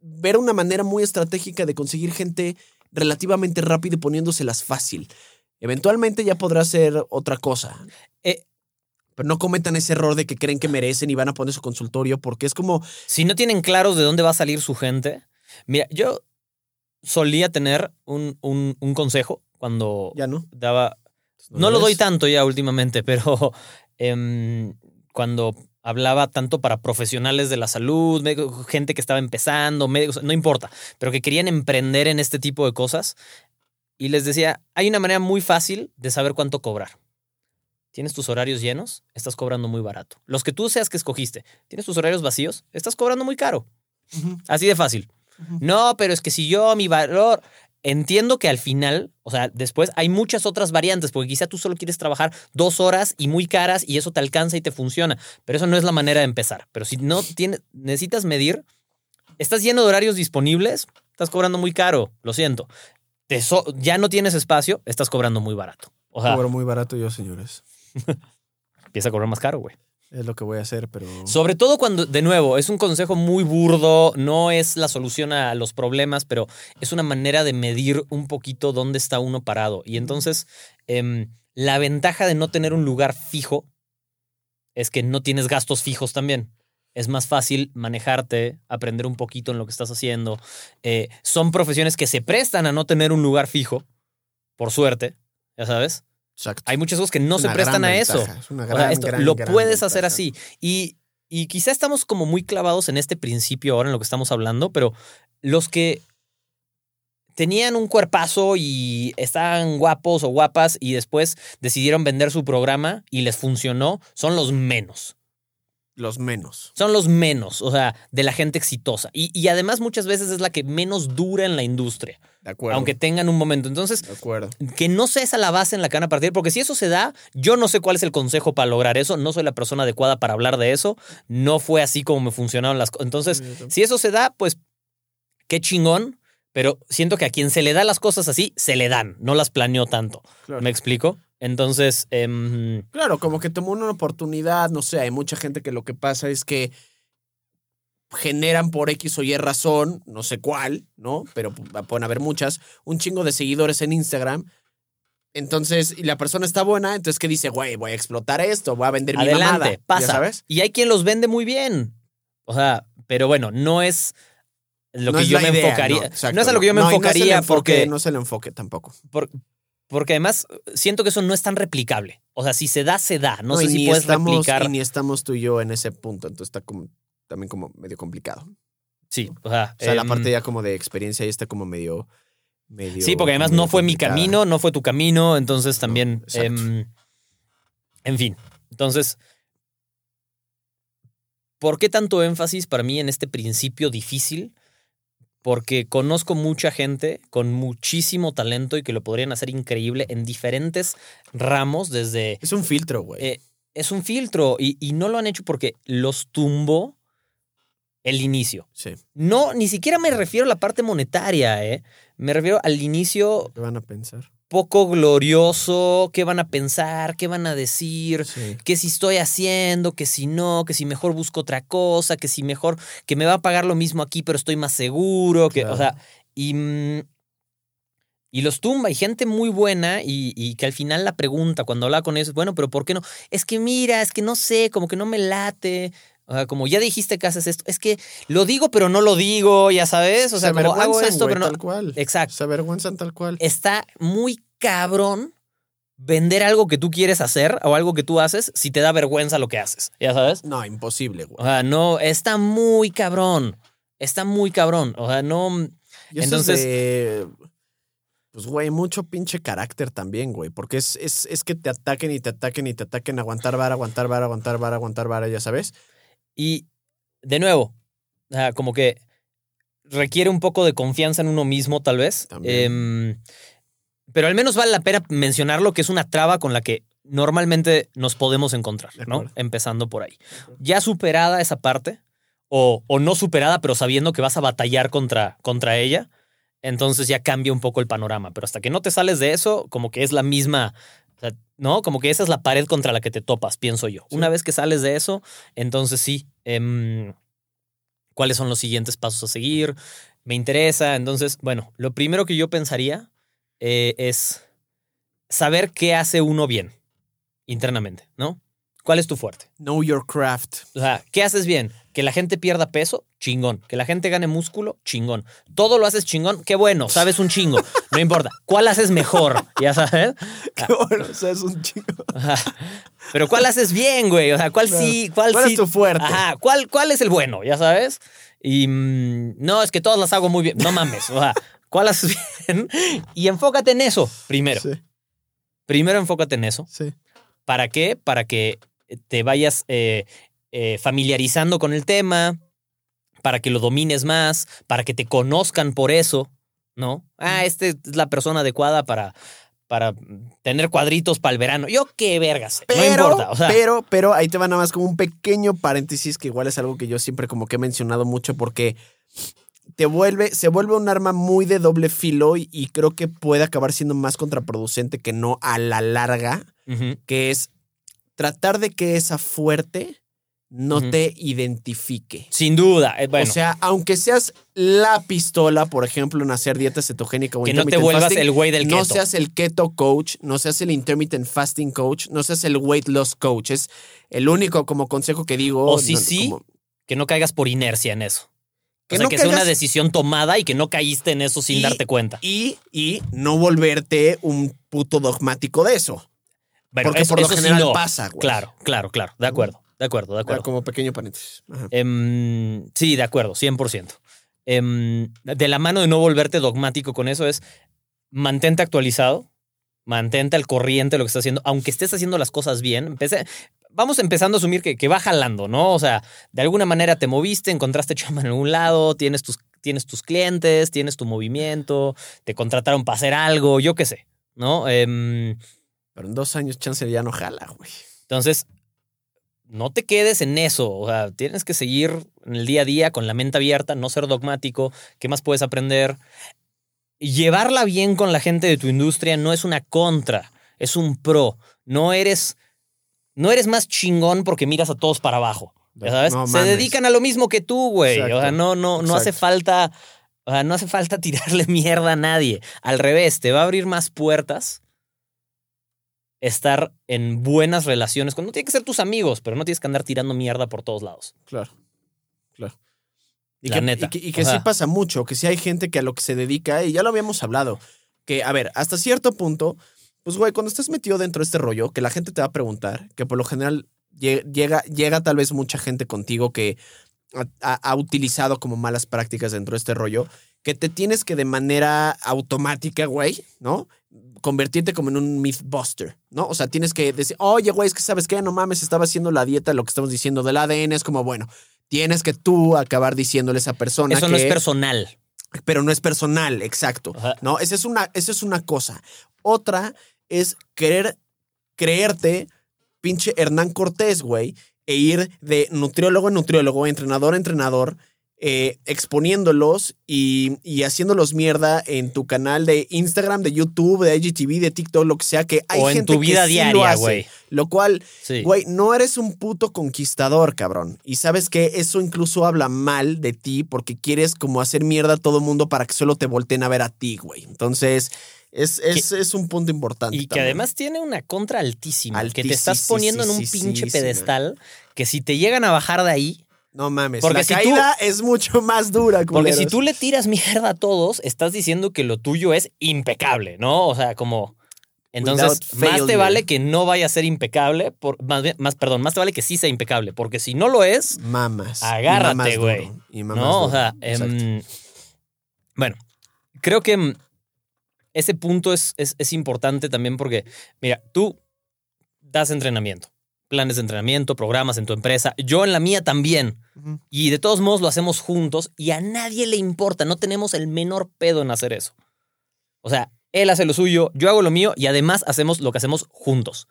Speaker 2: ver una manera muy estratégica de conseguir gente relativamente rápido y poniéndoselas fácil. Eventualmente ya podrá ser otra cosa.
Speaker 1: Eh,
Speaker 2: Pero no cometan ese error de que creen que merecen y van a poner su consultorio porque es como,
Speaker 1: si no tienen claros de dónde va a salir su gente, mira, yo solía tener un, un- un consejo cuando
Speaker 2: Ya no.
Speaker 1: daba... No lo doy tanto ya últimamente, pero em, cuando hablaba tanto para profesionales de la salud, gente que estaba empezando, médicos, no importa, pero que querían emprender en este tipo de cosas. Y les decía, hay una manera muy fácil de saber cuánto cobrar. Tienes tus horarios llenos, estás cobrando muy barato. Los que tú seas que escogiste, tienes tus horarios vacíos, estás cobrando muy caro. Así de fácil. No, pero es que si yo mi valor. Entiendo que al final, o sea, después hay muchas otras variantes, porque quizá tú solo quieres trabajar dos horas y muy caras y eso te alcanza y te funciona. Pero eso no es la manera de empezar. Pero si no tienes, necesitas medir, estás lleno de horarios disponibles, estás cobrando muy caro, lo siento. Te so- ya no tienes espacio, estás cobrando muy barato. O sea,
Speaker 2: Cobro muy barato yo, señores.
Speaker 1: empieza a cobrar más caro, güey.
Speaker 2: Es lo que voy a hacer, pero.
Speaker 1: Sobre todo cuando, de nuevo, es un consejo muy burdo, no es la solución a los problemas, pero es una manera de medir un poquito dónde está uno parado. Y entonces, em, la ventaja de no tener un lugar fijo es que no tienes gastos fijos también. Es más fácil manejarte, aprender un poquito en lo que estás haciendo. Eh, son profesiones que se prestan a no tener un lugar fijo, por suerte, ya sabes.
Speaker 2: Exacto.
Speaker 1: Hay muchas cosas que no se prestan a eso.
Speaker 2: ventaja, es una
Speaker 1: O sea,
Speaker 2: gran,
Speaker 1: esto
Speaker 2: gran,
Speaker 1: lo
Speaker 2: gran
Speaker 1: puedes hacer así. Y, y quizá estamos como muy clavados en este principio ahora en lo que estamos hablando, pero los que tenían un cuerpazo y estaban guapos o guapas y después decidieron vender su programa y les funcionó, son los menos.
Speaker 2: Los menos.
Speaker 1: Son los menos, o sea, de la gente exitosa. Y, y además muchas veces es la que menos dura en la industria,
Speaker 2: De acuerdo.
Speaker 1: aunque tengan un momento. Entonces,
Speaker 2: De acuerdo.
Speaker 1: que no sea esa la base en la que van a partir, porque si eso se da, yo no sé cuál es el consejo para lograr eso, no soy la persona adecuada para hablar de eso, no fue así como me funcionaron las cosas. Entonces, si eso se da, pues qué chingón, pero siento que a quien se le da las cosas así, se le dan, no las planeó tanto.
Speaker 2: Claro.
Speaker 1: ¿Me explico? Entonces, em,
Speaker 2: Claro, como que tomó una oportunidad, no sé, hay mucha gente que lo que pasa es que generan por X o Y razón, no sé cuál, ¿no? Pero pu- pueden haber muchas, un chingo de seguidores en Instagram. Entonces, y la persona está buena, entonces que dice, güey, voy a explotar esto, voy a vender mi
Speaker 1: adelante,
Speaker 2: mamada",
Speaker 1: pasa.
Speaker 2: ¿Ya sabes?
Speaker 1: Y hay quien los vende muy bien. O sea, pero bueno, no es lo
Speaker 2: No
Speaker 1: que
Speaker 2: es
Speaker 1: yo me
Speaker 2: idea,
Speaker 1: enfocaría.
Speaker 2: No,
Speaker 1: es a lo que yo me
Speaker 2: No,
Speaker 1: enfocaría porque
Speaker 2: No es el enfoque tampoco.
Speaker 1: Por- porque además siento que eso no es tan replicable. O sea, si se da, se da. No, sé
Speaker 2: y
Speaker 1: si puedes
Speaker 2: estamos,
Speaker 1: replicar.
Speaker 2: Y ni estamos tú y yo en ese punto, entonces está como, también como medio complicado.
Speaker 1: Sí, o sea.
Speaker 2: O sea, la
Speaker 1: em,
Speaker 2: parte ya como de experiencia ahí está como medio... medio
Speaker 1: Sí, porque además no fue mi camino, no fue tu camino. Entonces también.
Speaker 2: exacto.
Speaker 1: em, en fin. Entonces. ¿Por qué tanto énfasis para mí en este principio difícil? Porque conozco mucha gente con muchísimo talento y que lo podrían hacer increíble en diferentes ramos, desde
Speaker 2: Es un filtro, güey.
Speaker 1: Eh, es un filtro y, y no lo han hecho porque los tumbó el inicio.
Speaker 2: sí.
Speaker 1: No, ni siquiera me refiero a la parte monetaria, ¿eh? Me refiero al inicio
Speaker 2: ¿Qué van a pensar?
Speaker 1: Poco glorioso, qué van a pensar, qué van a decir,
Speaker 2: Sí.
Speaker 1: que si estoy haciendo, que si no, que si mejor busco otra cosa, que si mejor, que me va a pagar lo mismo aquí, pero estoy más seguro, que,
Speaker 2: Claro.
Speaker 1: o sea, y, mm, y los tumba, y gente muy buena, y, y que al final la pregunta cuando habla con ellos, bueno, pero ¿por qué no? Es que mira, es que no sé, como que no me late. O sea, como ya dijiste que haces esto, es que lo digo, pero no lo digo, ya sabes. O sea,
Speaker 2: Se
Speaker 1: como hago esto, pero no.
Speaker 2: Tal cual.
Speaker 1: Exacto.
Speaker 2: Se avergüenzan tal cual.
Speaker 1: Está muy cabrón vender algo que tú quieres hacer o algo que tú haces si te da vergüenza lo que haces, ya sabes.
Speaker 2: No, imposible, güey.
Speaker 1: O sea, no, está muy cabrón. Está muy cabrón. O sea, no.
Speaker 2: Y eso
Speaker 1: entonces-
Speaker 2: es de, Pues, güey, mucho pinche carácter también, güey. Porque es, es, es que te ataquen y te ataquen y te ataquen, aguantar vara, aguantar vara, aguantar vara, aguantar vara, ya sabes.
Speaker 1: Y de nuevo, como que requiere un poco de confianza en uno mismo, tal vez. Em, pero al menos vale la pena mencionarlo, que es una traba con la que normalmente nos podemos encontrar, ¿no? Empezando por ahí. Ya superada esa parte, o, o no superada, pero sabiendo que vas a batallar contra, contra ella, entonces ya cambia un poco el panorama. Pero hasta que no te sales de eso, como que es la misma, sea, ¿no? Como que esa es la pared contra la que te topas, pienso yo.
Speaker 2: Sí.
Speaker 1: Una vez que sales de eso, entonces sí, em, ¿cuáles son los siguientes pasos a seguir? Me interesa. Entonces, bueno, lo primero que yo pensaría eh, es saber qué hace uno bien internamente, ¿no? ¿Cuál es tu fuerte?
Speaker 2: Know your craft.
Speaker 1: O sea, ¿qué haces bien? Que la gente pierda peso, chingón. Que la gente gane músculo, chingón. Todo lo haces chingón, qué bueno, sabes un chingo. No importa. ¿Cuál haces mejor? Ya sabes.
Speaker 2: Qué bueno, o sea, es un.
Speaker 1: Ajá. Pero ¿cuál haces bien, güey? O sea, ¿cuál sí? ¿Cuál,
Speaker 2: ¿Cuál
Speaker 1: sí?
Speaker 2: es tu fuerte?
Speaker 1: Ajá. ¿Cuál, ¿Cuál es el bueno? Ya sabes. Y mm, no, es que todas las hago muy bien. No mames. O sea, ¿cuál haces bien? Y enfócate en eso primero.
Speaker 2: Sí,
Speaker 1: Primero enfócate en eso.
Speaker 2: sí.
Speaker 1: ¿Para qué? Para que te vayas eh, eh, familiarizando con el tema, para que lo domines más, para que te conozcan por eso, ¿no? Ah, esta es la persona adecuada para, para tener cuadritos para el verano. Yo qué vergas,
Speaker 2: Pero,
Speaker 1: no importa. O sea,
Speaker 2: pero, pero ahí te va nada más como un pequeño paréntesis que igual es algo que yo siempre como que he mencionado mucho porque te vuelve, se vuelve un arma muy de doble filo y, y creo que puede acabar siendo más contraproducente que no a la larga, que es tratar de que esa fuerte no te identifique.
Speaker 1: sin duda. eh, bueno,
Speaker 2: O sea, aunque seas la pistola, por ejemplo, en hacer dieta cetogénica o
Speaker 1: que no te vuelvas
Speaker 2: fasting,
Speaker 1: el güey del
Speaker 2: no
Speaker 1: keto.
Speaker 2: seas el keto coach, no seas el intermittent fasting coach, no seas el weight loss coach. Es el único como consejo que digo.
Speaker 1: O sí,
Speaker 2: no-
Speaker 1: sí,
Speaker 2: como-
Speaker 1: que no caigas por inercia en eso.
Speaker 2: Que
Speaker 1: o sea,
Speaker 2: no
Speaker 1: que sea una decisión tomada y que no caíste en eso sin
Speaker 2: Y-
Speaker 1: darte cuenta.
Speaker 2: y, y no volverte un puto dogmático de eso.
Speaker 1: Bueno,
Speaker 2: porque
Speaker 1: eso-
Speaker 2: por lo
Speaker 1: sí
Speaker 2: general
Speaker 1: no.
Speaker 2: pasa, güey.
Speaker 1: Claro, claro, claro. De acuerdo, de acuerdo, de acuerdo.
Speaker 2: Como pequeño paréntesis. Ajá.
Speaker 1: Em, sí, de acuerdo, 100%. Em, de la mano de no volverte dogmático con eso es mantente actualizado, mantente al corriente de lo que estás haciendo, aunque estés haciendo las cosas bien. Empecé- vamos empezando a asumir que, que va jalando, ¿no? O sea, de alguna manera te moviste, encontraste chamba en algún lado, tienes tus, tienes tus clientes, tienes tu movimiento, te contrataron para hacer algo, yo qué sé, ¿no? Em,
Speaker 2: Pero en dos años chance ya no jala, güey.
Speaker 1: entonces, no te quedes en eso. O sea, tienes que seguir en el día a día con la mente abierta, no ser dogmático. ¿Qué más puedes aprender? Llevarla bien con la gente de tu industria no es una contra, es un pro. No eres, no eres más chingón porque miras a todos para abajo. ¿Ya sabes?
Speaker 2: No
Speaker 1: Se dedican a lo mismo que tú, güey. O sea, no, no, no hace falta. O sea, no hace falta tirarle mierda a nadie. Al revés, te va a abrir más puertas estar en buenas relaciones. con- No tiene que ser tus amigos, pero no tienes que andar tirando mierda por todos lados.
Speaker 2: Claro, claro. Y
Speaker 1: La
Speaker 2: que,
Speaker 1: neta.
Speaker 2: y que, y que
Speaker 1: O
Speaker 2: sí pasa mucho, que sí hay gente que a lo que se dedica, y ya lo habíamos hablado, que, a ver, hasta cierto punto, pues, güey, cuando estás metido dentro de este rollo, que la gente te va a preguntar, que por lo general lle- llega, llega tal vez mucha gente contigo que ha- ha utilizado como malas prácticas dentro de este rollo, que te tienes que de manera automática, güey, ¿no? Convertirte como en un mythbuster, ¿no? O sea, tienes que decir, oye, güey, es que sabes qué, no mames, estaba haciendo la dieta, lo que estamos diciendo del ADN es como, bueno, tienes que tú acabar diciéndole a esa persona
Speaker 1: Eso
Speaker 2: que,
Speaker 1: no es personal.
Speaker 2: pero no es personal, exacto.
Speaker 1: Ajá.
Speaker 2: ¿no? Esa es, una, esa es una cosa. Otra es querer creerte pinche Hernán Cortés, güey, e ir de nutriólogo en nutriólogo, entrenador a entrenador, eh, exponiéndolos y, y haciéndolos mierda en tu canal de Instagram, de YouTube, de IGTV, de TikTok, lo que sea, que hay
Speaker 1: o en
Speaker 2: gente
Speaker 1: tu vida
Speaker 2: que sí lo
Speaker 1: diaria,
Speaker 2: hace.
Speaker 1: güey.
Speaker 2: Lo cual,
Speaker 1: Sí.
Speaker 2: güey, no eres un puto conquistador, cabrón. Y sabes que eso incluso habla mal de ti porque quieres como hacer mierda a todo mundo para que solo te volteen a ver a ti, güey. Entonces, es, es, es un punto importante.
Speaker 1: Y que además tiene una contra altísima, que te estás poniendo en un pinche pedestal que si te llegan a bajar de ahí,
Speaker 2: No mames.
Speaker 1: porque
Speaker 2: la
Speaker 1: si tú-
Speaker 2: caída es mucho más dura,
Speaker 1: porque si tú le tiras mierda a todos, estás diciendo que lo tuyo es impecable, ¿no? O sea, como... Entonces, más te vale que no vaya a ser impecable, por, más, perdón, más te vale que sí sea impecable, porque si no lo es,
Speaker 2: Mamas.
Speaker 1: Agárrate, güey.
Speaker 2: duro,
Speaker 1: ¿no? O
Speaker 2: duro.
Speaker 1: sea,
Speaker 2: Exacto.
Speaker 1: em, bueno, creo que em, ese punto es, es, es importante también porque, mira, tú das entrenamiento, planes de entrenamiento, programas en tu empresa, yo en la mía también. Y de todos modos lo hacemos juntos y a nadie le importa, no tenemos el menor pedo en hacer eso. O sea, él hace lo suyo, yo hago lo mío y además hacemos lo que hacemos juntos.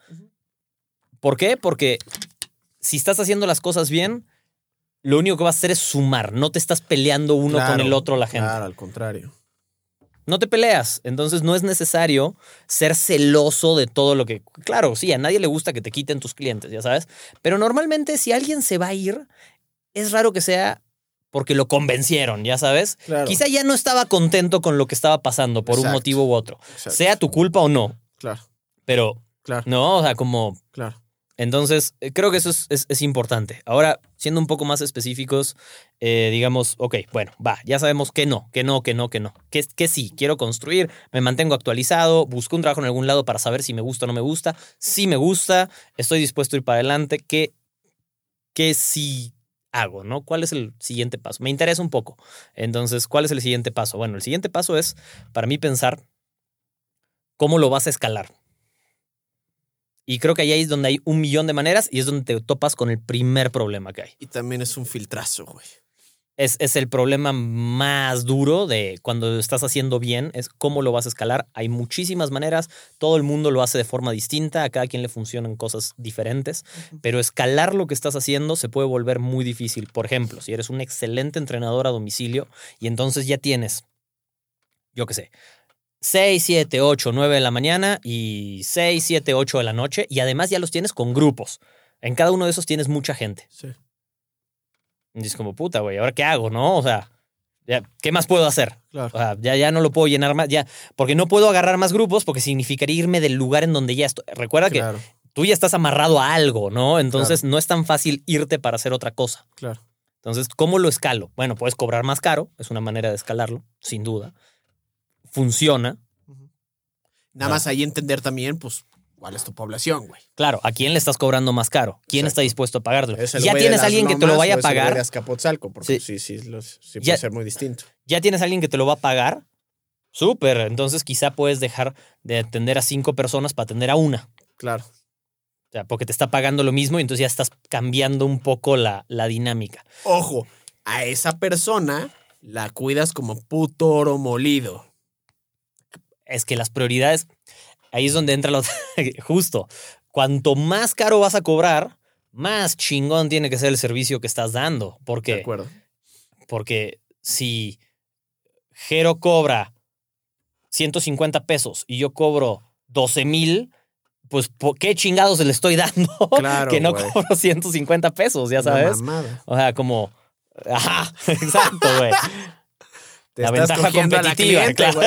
Speaker 1: ¿Por qué? Porque si estás haciendo las cosas bien, lo único que vas a hacer es sumar, no te estás peleando uno con el otro la gente.
Speaker 2: Claro, al contrario.
Speaker 1: No te peleas, entonces no es necesario ser celoso de todo lo que... Claro, sí, a nadie le gusta que te quiten tus clientes, ya sabes, pero normalmente si alguien se va a ir, es raro que sea porque lo convencieron, ya sabes.
Speaker 2: Claro.
Speaker 1: Quizá ya no estaba contento con lo que estaba pasando por un motivo u otro,
Speaker 2: Exacto.
Speaker 1: sea tu culpa o no,
Speaker 2: Claro,
Speaker 1: pero
Speaker 2: claro,
Speaker 1: no, o sea, como...
Speaker 2: claro.
Speaker 1: Entonces, eh, creo que eso es, es- importante. Ahora, siendo un poco más específicos, eh, digamos, ok, bueno, va, ya sabemos que no, que no, que no, que no. Que, que sí, quiero construir, me mantengo actualizado, busco un trabajo en algún lado para saber si me gusta o no me gusta. Si me gusta, estoy dispuesto a ir para adelante. ¿Qué, qué sí hago, no? ¿Cuál es el siguiente paso? Me interesa un poco. Entonces, ¿cuál es el siguiente paso? Bueno, el siguiente paso es, para mí, pensar cómo lo vas a escalar. Y creo que ahí es donde hay un millón de maneras y es donde te topas con el primer problema que hay.
Speaker 2: Y también es un filtrazo, güey.
Speaker 1: Es, es el problema más duro de cuando estás haciendo bien, es cómo lo vas a escalar. Hay muchísimas maneras, todo el mundo lo hace de forma distinta, a cada quien le funcionan cosas diferentes, pero escalar lo que estás haciendo se puede volver muy difícil. Por ejemplo, si eres un excelente entrenador a domicilio y entonces ya tienes, yo qué sé, 6, 7, 8, 9 de la mañana y 6, 7, 8 de la noche y además ya los tienes con grupos. En cada uno de esos tienes mucha gente.
Speaker 2: Sí.
Speaker 1: Y es como, puta, güey, ¿ahora qué hago, no? O sea, ya, ¿qué más puedo hacer?
Speaker 2: Claro.
Speaker 1: O sea, ya, ya no lo puedo llenar más, ya, porque no puedo agarrar más grupos porque significaría irme del lugar en donde ya estoy. Recuerda
Speaker 2: Claro,
Speaker 1: que tú ya estás amarrado a algo, ¿no? Entonces no es tan fácil irte para hacer otra cosa.
Speaker 2: claro.
Speaker 1: Entonces, ¿cómo lo escalo? Bueno, puedes cobrar más caro, es una manera de escalarlo, sin duda. Funciona.
Speaker 2: Nada más ahí entender también, pues, cuál es tu población, güey.
Speaker 1: Claro, ¿a quién le estás cobrando más caro? ¿Quién está dispuesto a pagártelo?
Speaker 2: ¿Es el
Speaker 1: Ya tienes alguien que te lo vaya a pagar.
Speaker 2: porque
Speaker 1: Sí.
Speaker 2: sí, sí, los- sí
Speaker 1: Ya-
Speaker 2: puede ser muy distinto.
Speaker 1: ya tienes a alguien que te lo va a pagar, súper. Entonces quizá puedes dejar de atender a cinco personas para atender a una.
Speaker 2: Claro.
Speaker 1: O sea, porque te está pagando lo mismo y entonces ya estás cambiando un poco la, la dinámica.
Speaker 2: Ojo, a esa persona la cuidas como puto oro molido.
Speaker 1: Es que las prioridades, ahí es donde entra lo justo. Cuanto más caro vas a cobrar, más chingón tiene que ser el servicio que estás dando.
Speaker 2: De
Speaker 1: Porque,
Speaker 2: acuerdo.
Speaker 1: porque si Jero cobra 150 pesos y yo cobro 12 mil, pues ¿por qué chingados le estoy dando?
Speaker 2: Claro,
Speaker 1: que no cobro 150 pesos, ya sabes. O sea, como. Ajá, exacto, güey.
Speaker 2: Te
Speaker 1: La
Speaker 2: estás
Speaker 1: ventaja
Speaker 2: cogiendo a la cliente,
Speaker 1: claro.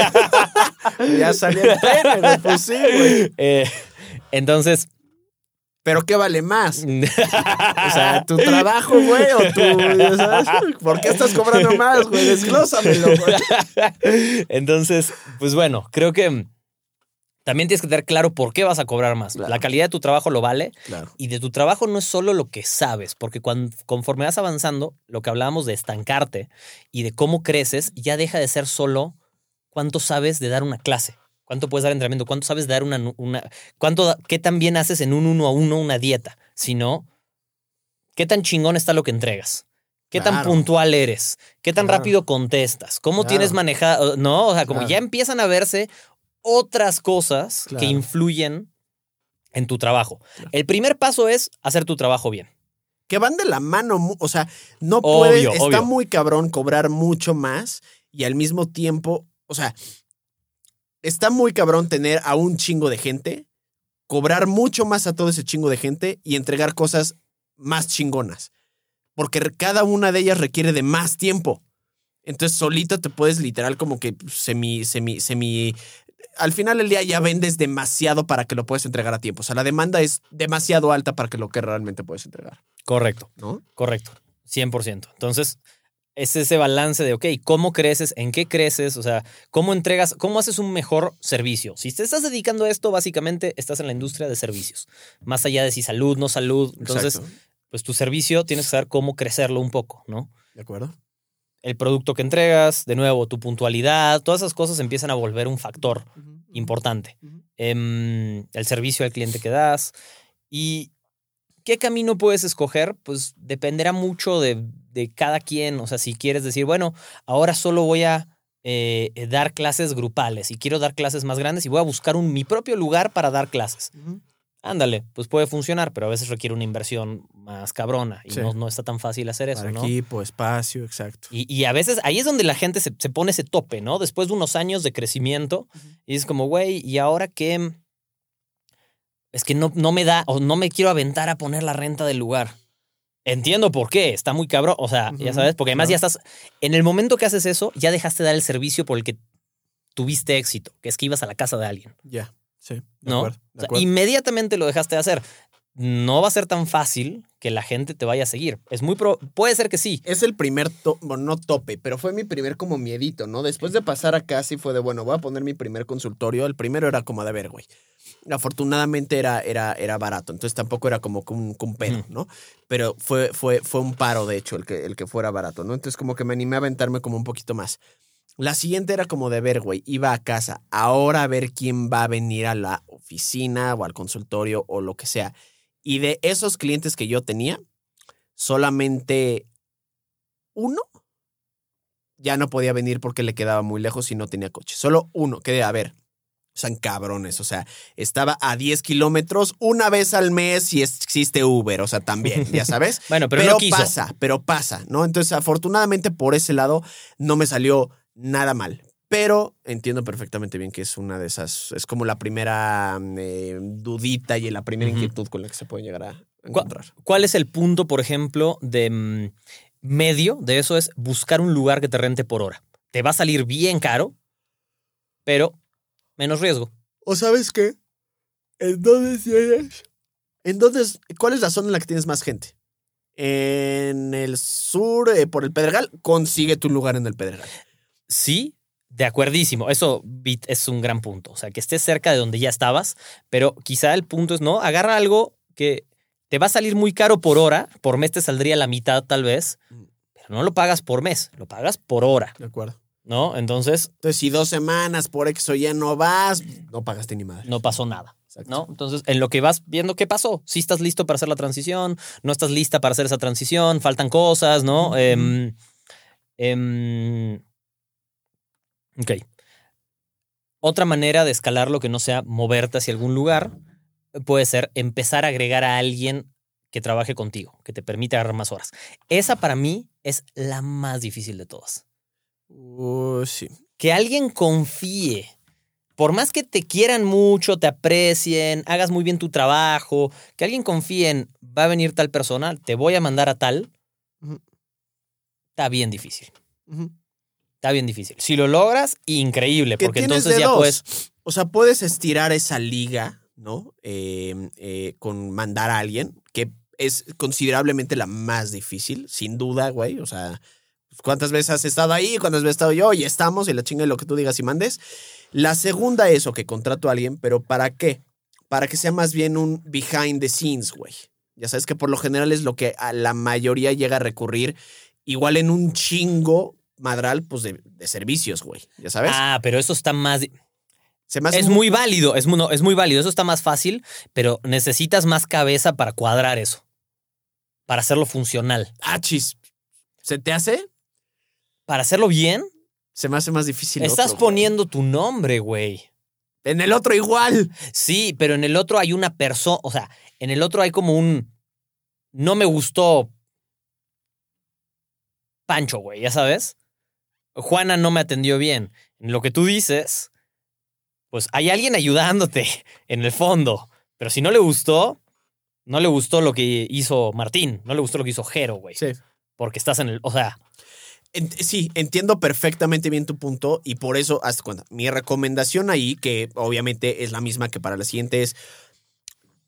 Speaker 2: güey. ya salió el pene. Pues sí, güey.
Speaker 1: Eh, entonces.
Speaker 2: Pero ¿qué vale más? O sea, tu trabajo, güey, o tu. ¿sabes? ¿Por qué estás cobrando más, güey? Desglósamelo, güey.
Speaker 1: Entonces, pues bueno, creo que también tienes que tener claro por qué vas a cobrar más.
Speaker 2: Claro.
Speaker 1: La calidad de tu trabajo lo vale
Speaker 2: Claro.
Speaker 1: y de tu trabajo no es solo lo que sabes, porque cuando, conforme vas avanzando, lo que hablábamos de estancarte y de cómo creces, ya deja de ser solo cuánto sabes de dar una clase. ¿Cuánto puedes dar entrenamiento? ¿Cuánto sabes dar una, una cuánto qué tan bien haces en un uno a uno una dieta? Sino qué tan chingón está lo que entregas. ¿Qué tan puntual eres? ¿Qué tan
Speaker 2: Claro.
Speaker 1: rápido contestas? ¿Cómo
Speaker 2: Claro.
Speaker 1: tienes manejado? No, o sea, como ya empiezan a verse otras cosas
Speaker 2: Claro.
Speaker 1: que influyen en tu trabajo.
Speaker 2: Claro.
Speaker 1: El primer paso es hacer tu trabajo bien.
Speaker 2: Que van de la mano, o sea, no
Speaker 1: Obvio,
Speaker 2: puede, está
Speaker 1: obvio.
Speaker 2: muy cabrón cobrar mucho más y al mismo tiempo, o sea, está muy cabrón tener a un chingo de gente, cobrar mucho más a todo ese chingo de gente y entregar cosas más chingonas. Porque cada una de ellas requiere de más tiempo. Entonces, solito te puedes literal como que semi, semi, semi. Al final del día ya vendes demasiado para que lo puedas entregar a tiempo. O sea, la demanda es demasiado alta para que lo que realmente puedes entregar,
Speaker 1: Correcto,
Speaker 2: ¿no?
Speaker 1: correcto. 100%. Entonces, es ese balance de, ok, ¿cómo creces? ¿En qué creces? O sea, ¿cómo entregas? ¿Cómo haces un mejor servicio? Si te estás dedicando a esto, básicamente estás en la industria de servicios. Más allá de si salud, no salud. Entonces,
Speaker 2: Exacto.
Speaker 1: pues tu servicio tienes que saber cómo crecerlo un poco, ¿no?
Speaker 2: ¿De acuerdo?
Speaker 1: El producto que entregas, de nuevo, tu puntualidad, todas esas cosas empiezan a volver un factor importante. Em, el servicio al cliente que das. ¿Y qué camino puedes escoger? Pues dependerá mucho de, de cada quien. O sea, si quieres decir, bueno, ahora solo voy a eh, dar clases grupales y quiero dar clases más grandes y voy a buscar un, mi propio lugar para dar clases. Ándale, pues puede funcionar, pero a veces requiere una inversión más cabrona y
Speaker 2: Sí.
Speaker 1: no, no está tan fácil hacer eso,
Speaker 2: Para
Speaker 1: ¿no?
Speaker 2: equipo, espacio, exacto.
Speaker 1: Y, y a veces ahí es donde la gente se, se pone ese tope, ¿no? Después de unos años de crecimiento, y es como, güey, ¿y ahora qué? Es que no, no me da, o no me quiero aventar a poner la renta del lugar. Entiendo por qué, está muy cabrón, o sea, ya sabes, porque además ya estás, en el momento que haces eso, ya dejaste de dar el servicio por el que tuviste éxito, que es que ibas a la casa de alguien,
Speaker 2: Ya, sí. de
Speaker 1: ¿no?
Speaker 2: acuerdo, de
Speaker 1: O sea,
Speaker 2: acuerdo.
Speaker 1: inmediatamente lo dejaste de hacer. no va a ser tan fácil que la gente te vaya a seguir. Es muy pro- puede ser que sí.
Speaker 2: Es el primer, bueno, no tope, pero fue mi primer como miedito, ¿no? Después de pasar acá, sí fue de, bueno, voy a poner mi primer consultorio. El primero era como de ver, güey. Afortunadamente era, era, era barato, entonces tampoco era como un, un pedo. ¿no? Pero fue, fue, fue un paro, de hecho, el que, el que fuera barato, ¿no? Entonces como que me animé a aventarme como un poquito más. La siguiente era como de ver, güey, iba a casa, ahora a ver quién va a venir a la oficina o al consultorio o lo que sea. Y de esos clientes que yo tenía, solamente uno ya no podía venir porque le quedaba muy lejos y no tenía coche. Solo uno, que a ver, son cabrones, o sea, estaba a 10 kilómetros una vez al mes y existe Uber, o sea, también, ya sabes.
Speaker 1: Bueno, pero,
Speaker 2: Pero,
Speaker 1: no quiso.
Speaker 2: pasa, pero pasa, ¿no? Entonces, afortunadamente por ese lado no me salió nada mal. Pero entiendo perfectamente bien que es una de esas, es como la primera mm, eh, dudita y la primera inquietud con la que se puede llegar a encontrar.
Speaker 1: ¿Cuál es el punto, por ejemplo, de mm, medio de eso? Es buscar un lugar que te rente por hora. Te va a salir bien caro, pero menos riesgo.
Speaker 2: ¿O sabes qué? Entonces tienes. Entonces, ¿cuál es la zona en la que tienes más gente? En el sur, eh, por el Pedregal, consigue tu lugar en el Pedregal.
Speaker 1: Sí, de acuerdísimo. Eso es un gran punto. O sea, que estés cerca de donde ya estabas, pero quizá el punto es, ¿no? Agarra algo que te va a salir muy caro por hora. Por mes te saldría la mitad, tal vez, pero no lo pagas por mes, lo pagas por hora,
Speaker 2: De acuerdo.
Speaker 1: ¿no? Entonces,
Speaker 2: Entonces, si dos semanas por X o ya no vas, no pagaste ni madre.
Speaker 1: no pasó nada.
Speaker 2: Exacto.
Speaker 1: ¿no? Entonces, en lo que vas viendo qué pasó, si estás listo para hacer la transición, no estás lista para hacer esa transición, faltan cosas, ¿no? Em, ok. Otra manera de escalarlo que no sea moverte hacia algún lugar puede ser empezar a agregar a alguien que trabaje contigo, que te permita agarrar más horas. Esa para mí es la más difícil de todas
Speaker 2: Uh, sí.
Speaker 1: que alguien confíe. Por más que te quieran mucho, te aprecien, hagas muy bien tu trabajo, que alguien confíe en va a venir tal persona, te voy a mandar a tal, está bien difícil. Está bien difícil. Si lo logras, increíble,
Speaker 2: Que
Speaker 1: porque entonces ya
Speaker 2: dos.
Speaker 1: puedes.
Speaker 2: O sea, puedes estirar esa liga, ¿no? Eh, eh, con mandar a alguien, que es considerablemente la más difícil, sin duda, güey. O sea, pues, ¿cuántas veces has estado ahí? ¿Cuántas veces he estado yo? Y estamos, y la chinga de lo que tú digas y mandes. La segunda es, que contrato a alguien, pero ¿para qué? Para que sea más bien un behind the scenes, güey. Ya sabes que por lo general es lo que a la mayoría llega a recurrir, igual en un chingo madral, pues de, de servicios, güey. Ya sabes.
Speaker 1: Ah, pero eso está más.
Speaker 2: Se me hace
Speaker 1: Es muy válido, es, mu- no, es muy válido. Eso está más fácil, pero necesitas más cabeza para cuadrar eso. Para hacerlo funcional.
Speaker 2: Ah, chis. ¿Se te hace?
Speaker 1: Para hacerlo bien,
Speaker 2: Se me hace más difícil.
Speaker 1: estás
Speaker 2: otro, güey.
Speaker 1: poniendo tu nombre, güey.
Speaker 2: En el otro igual.
Speaker 1: Sí, pero en el otro hay una persona, o sea, en el otro hay como un no me gustó Pancho, güey, ya sabes. Juana no me atendió bien. En lo que tú dices, pues hay alguien ayudándote en el fondo, pero si no le gustó, no le gustó lo que hizo Martín, no le gustó lo que hizo Jero, güey,
Speaker 2: Sí.
Speaker 1: porque estás en el, o sea,
Speaker 2: sí, entiendo perfectamente bien tu punto y por eso, de cuenta, mi recomendación ahí, que obviamente es la misma que para la siguiente, es,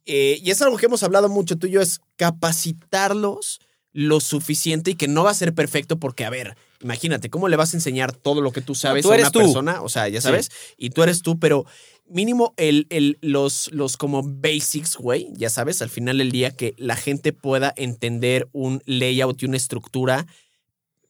Speaker 2: eh, y es algo que hemos hablado mucho tú y yo, es capacitarlos lo suficiente y que no va a ser perfecto porque, a ver, imagínate, ¿cómo le vas a enseñar todo lo que tú sabes
Speaker 1: tú
Speaker 2: a una
Speaker 1: tú.
Speaker 2: persona? O sea, ya sabes, y tú eres tú, pero mínimo el, el, los, los como basics, güey, ya sabes, al final del día que la gente pueda entender un layout y una estructura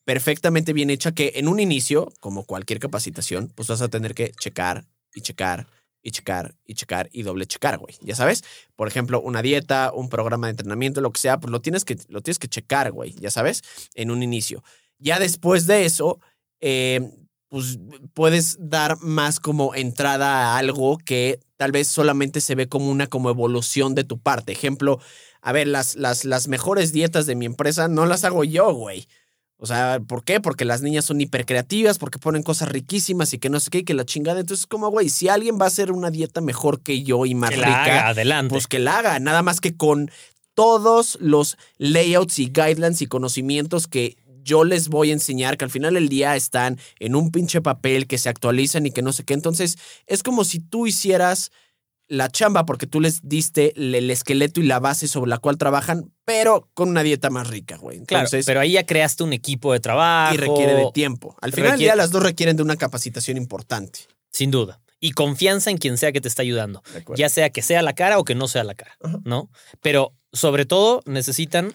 Speaker 2: perfectamente bien hecha que en un inicio, como cualquier capacitación, pues vas a tener que checar y checar y checar y checar y doble checar, güey. Ya sabes, por ejemplo, una dieta, un programa de entrenamiento, lo que sea, pues lo tienes que, lo tienes que checar, güey, ya sabes, en un inicio. Ya después de eso, eh, pues puedes dar más como entrada a algo que tal vez solamente se ve como una como evolución de tu parte. Ejemplo, a ver, las, las, las mejores dietas de mi empresa no las hago yo, güey. O sea, ¿por qué? Porque las niñas son hipercreativas, porque ponen cosas riquísimas y que no sé qué, y que la chingada. Entonces, como, güey, si alguien va a hacer una dieta mejor que yo y más
Speaker 1: que
Speaker 2: rica,
Speaker 1: la haga, adelante.
Speaker 2: pues que la haga. Nada más que con todos los layouts y guidelines y conocimientos que yo les voy a enseñar, que al final del día están en un pinche papel, que se actualizan y que no sé qué. Entonces, es como si tú hicieras la chamba porque tú les diste el, el esqueleto y la base sobre la cual trabajan, pero con una dieta más rica, güey.
Speaker 1: Claro, pero ahí ya creaste un equipo de trabajo.
Speaker 2: y requiere de tiempo. Al final del
Speaker 1: requiere-
Speaker 2: día, las dos requieren de una capacitación importante.
Speaker 1: Sin duda. Y confianza en quien sea que te está ayudando. Ya sea que sea la cara o que no sea la cara,
Speaker 2: Ajá.
Speaker 1: ¿no? Pero sobre todo necesitan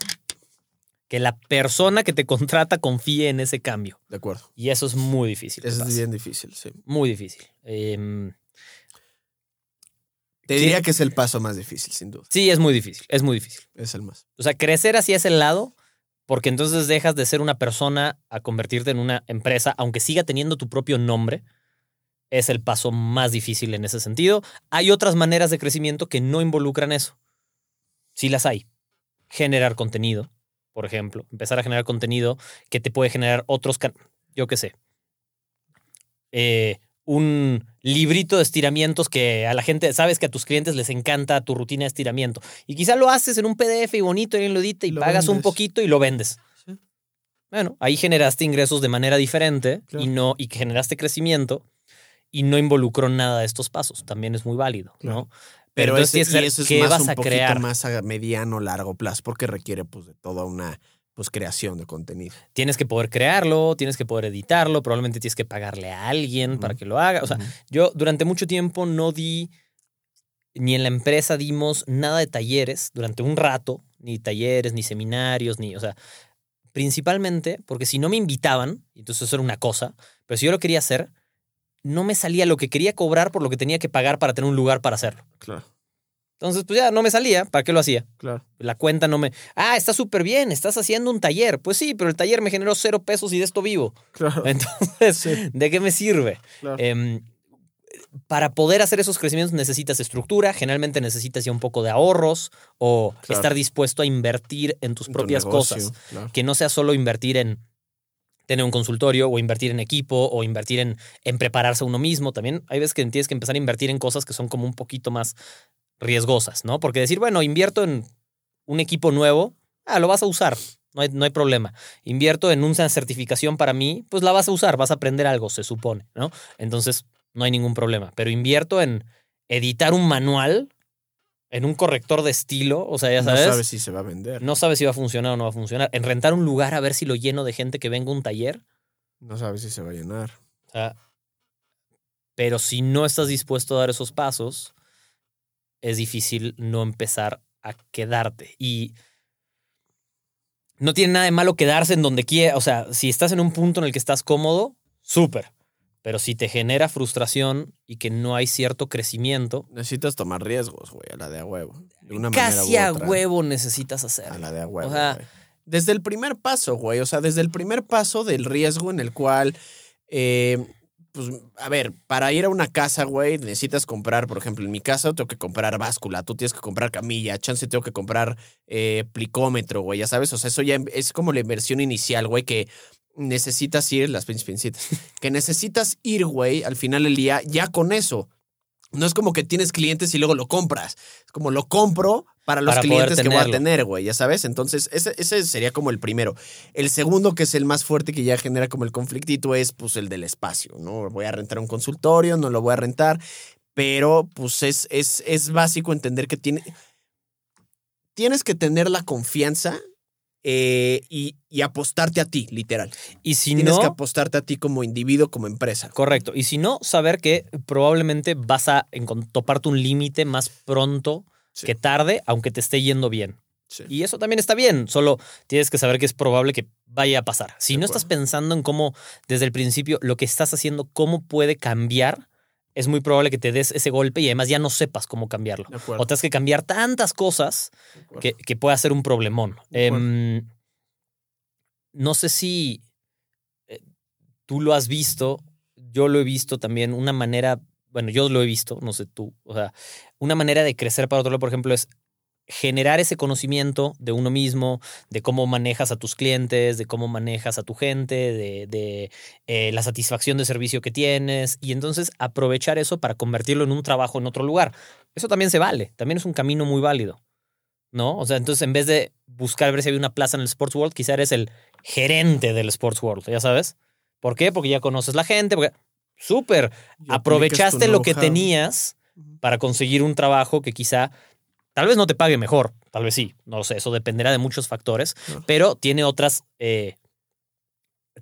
Speaker 1: que la persona que te contrata confíe en ese cambio.
Speaker 2: De acuerdo.
Speaker 1: Y eso es muy difícil.
Speaker 2: Eso es bien difícil, sí.
Speaker 1: Muy difícil. Em,
Speaker 2: Te diría que es el paso más difícil, sin duda.
Speaker 1: sí, es muy difícil. Es muy difícil.
Speaker 2: Es el más.
Speaker 1: O sea, crecer hacia ese lado, porque entonces dejas de ser una persona a convertirte en una empresa, aunque siga teniendo tu propio nombre, es el paso más difícil en ese sentido. Hay otras maneras de crecimiento que no involucran eso. Sí las hay. Generar contenido, por ejemplo. Empezar a generar contenido que te puede generar otros, yo qué sé. Eh, un librito de estiramientos que a la gente, sabes que a tus clientes les encanta tu rutina de estiramiento. Y quizá lo haces en un PDF y bonito, y lo edita y
Speaker 2: Lo
Speaker 1: pagas un poquito y lo vendes.
Speaker 2: Sí.
Speaker 1: Bueno, ahí generaste ingresos de manera diferente
Speaker 2: Claro.
Speaker 1: y no y que generaste crecimiento y no involucró nada de estos pasos. También es muy válido, ¿no?
Speaker 2: Pero,
Speaker 1: entonces
Speaker 2: ese- y eso es
Speaker 1: qué
Speaker 2: más
Speaker 1: vas
Speaker 2: un
Speaker 1: a
Speaker 2: poquito
Speaker 1: crear.
Speaker 2: más a mediano, largo plazo, porque requiere pues de toda una pues creación de contenido.
Speaker 1: Tienes que poder crearlo, tienes que poder editarlo, probablemente tienes que pagarle a alguien para que lo haga. O sea, yo durante mucho tiempo no di, ni en la empresa dimos nada de talleres durante un rato, ni talleres, ni seminarios, ni, o sea, principalmente porque si no me invitaban, entonces eso era una cosa, pero si yo lo quería hacer, no me salía lo que quería cobrar por lo que tenía que pagar para tener un lugar para hacerlo.
Speaker 2: Claro,
Speaker 1: Entonces, pues ya no me salía, ¿para qué lo hacía?
Speaker 2: claro.
Speaker 1: La cuenta no me... Ah, está súper bien, estás haciendo un taller. Pues sí, pero el taller me generó cero pesos y de esto vivo.
Speaker 2: Claro.
Speaker 1: Entonces,
Speaker 2: Sí.
Speaker 1: ¿de qué me sirve?
Speaker 2: claro.
Speaker 1: Em, para poder hacer esos crecimientos necesitas estructura, generalmente necesitas ya un poco de ahorros o
Speaker 2: Claro.
Speaker 1: estar dispuesto a invertir en tus
Speaker 2: Tu
Speaker 1: propias
Speaker 2: negocio,
Speaker 1: cosas.
Speaker 2: claro.
Speaker 1: Que no sea solo invertir en tener un consultorio o invertir en equipo o invertir en, en prepararse uno mismo. También hay veces que tienes que empezar a invertir en cosas que son como un poquito más riesgosas, ¿no? Porque decir, bueno, invierto en un equipo nuevo, ah, lo vas a usar. No hay, no hay problema. Invierto en una certificación para mí, pues la vas a usar, vas a aprender algo, se supone, ¿no? Entonces, no hay ningún problema. Pero invierto en editar un manual, en un corrector de estilo, o sea, ya sabes.
Speaker 2: No sabes si se va a vender.
Speaker 1: No sabes si va a funcionar o no va a funcionar. En rentar un lugar a ver si lo lleno de gente que venga a un taller.
Speaker 2: No sabes si se va a llenar.
Speaker 1: O sea, pero si no estás dispuesto a dar esos pasos, es difícil no empezar a quedarte. Y no tiene nada de malo quedarse en donde quiera. O sea, si estás en un punto en el que estás cómodo, súper. Pero si te genera frustración y que no hay cierto crecimiento,
Speaker 2: Necesitas tomar riesgos, güey, a la de a huevo. De una manera
Speaker 1: casi
Speaker 2: u
Speaker 1: a
Speaker 2: otra.
Speaker 1: huevo necesitas hacer.
Speaker 2: A la de a huevo.
Speaker 1: O sea-
Speaker 2: güey. desde el primer paso, güey. O sea, desde el primer paso del riesgo en el cual, eh, pues, a ver, para ir a una casa, güey, necesitas comprar, por ejemplo, en mi casa tengo que comprar báscula, tú tienes que comprar camilla, chance tengo que comprar eh, plicómetro, güey, ya sabes. O sea, eso ya es como la inversión inicial, güey, que necesitas ir, las pinches pincitas, que necesitas ir, güey, al final del día, ya con eso. No es como que tienes clientes y luego lo compras. Es como lo compro para los
Speaker 1: Para
Speaker 2: clientes que voy a tener, güey, ya sabes. Entonces, ese, ese sería como el primero. El segundo, que es el más fuerte, que ya genera como el conflictito, es pues el del espacio, ¿no? Voy a rentar un consultorio, no lo voy a rentar, pero pues es, es, es básico entender que tiene, tienes que tener la confianza eh, y, y apostarte a ti, literal.
Speaker 1: Y si
Speaker 2: tienes
Speaker 1: no,
Speaker 2: que apostarte a ti como individuo, como empresa.
Speaker 1: Correcto. Y si no, saber que probablemente vas a toparte un límite más pronto
Speaker 2: Sí.
Speaker 1: que tarde, aunque te esté yendo bien.
Speaker 2: Sí.
Speaker 1: Y eso también está bien, solo tienes que saber que es probable que vaya a pasar. Si
Speaker 2: De
Speaker 1: no
Speaker 2: acuerdo.
Speaker 1: estás pensando en cómo, desde el principio, lo que estás haciendo, cómo puede cambiar, es muy probable que te des ese golpe y además ya no sepas cómo cambiarlo. O tengas que cambiar tantas cosas que, que puede ser un problemón. Em, no sé si eh, tú lo has visto, yo lo he visto también, una manera, bueno, yo lo he visto, no sé tú, o sea, una manera de crecer para otro lado, por ejemplo, es generar ese conocimiento de uno mismo, de cómo manejas a tus clientes, de cómo manejas a tu gente, de, eh, la satisfacción de servicio que tienes, y entonces aprovechar eso para convertirlo en un trabajo en otro lugar. Eso también se vale, también es un camino muy válido. ¿No? O sea, entonces en vez de buscar ver si hay una plaza en el Sports World, quizá eres el gerente del Sports World, ¿ya sabes? ¿Por qué? Porque ya conoces la gente, porque súper, aprovechaste lo que tenías para conseguir un trabajo que quizá tal vez no te pague mejor, tal vez sí, no lo sé, eso dependerá de muchos factores,
Speaker 2: Claro.
Speaker 1: pero tiene otras, eh,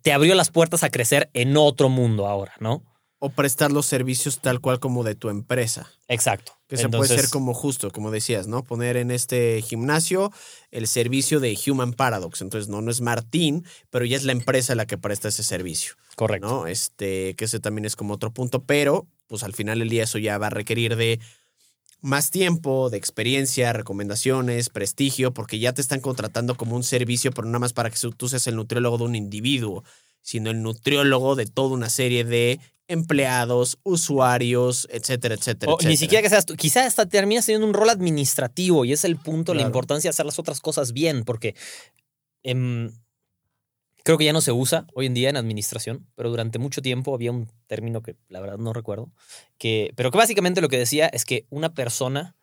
Speaker 1: te abrió las puertas a crecer en otro mundo ahora, ¿no?
Speaker 2: O prestar los servicios tal cual como de tu empresa.
Speaker 1: Exacto.
Speaker 2: Que se puede ser como justo, como decías, ¿no? Poner en este gimnasio el servicio de Human Paradox. Entonces, no, no es Martín, pero ya es la empresa la que presta ese servicio,
Speaker 1: Correcto.
Speaker 2: ¿no? Este, que ese también es como otro punto, pero pues al final del día eso ya va a requerir de más tiempo, de experiencia, recomendaciones, prestigio, porque ya te están contratando como un servicio, pero nada más para que tú seas el nutriólogo de un individuo, sino el nutriólogo de toda una serie de empleados, usuarios, etcétera, etcétera.
Speaker 1: O ni siquiera que seas tú, quizá hasta terminas teniendo un rol administrativo y es el punto, la importancia de hacer las otras cosas bien, porque em, creo que ya no se usa hoy en día en administración, pero durante mucho tiempo había un término que la verdad no recuerdo, que, pero que básicamente lo que decía es que una persona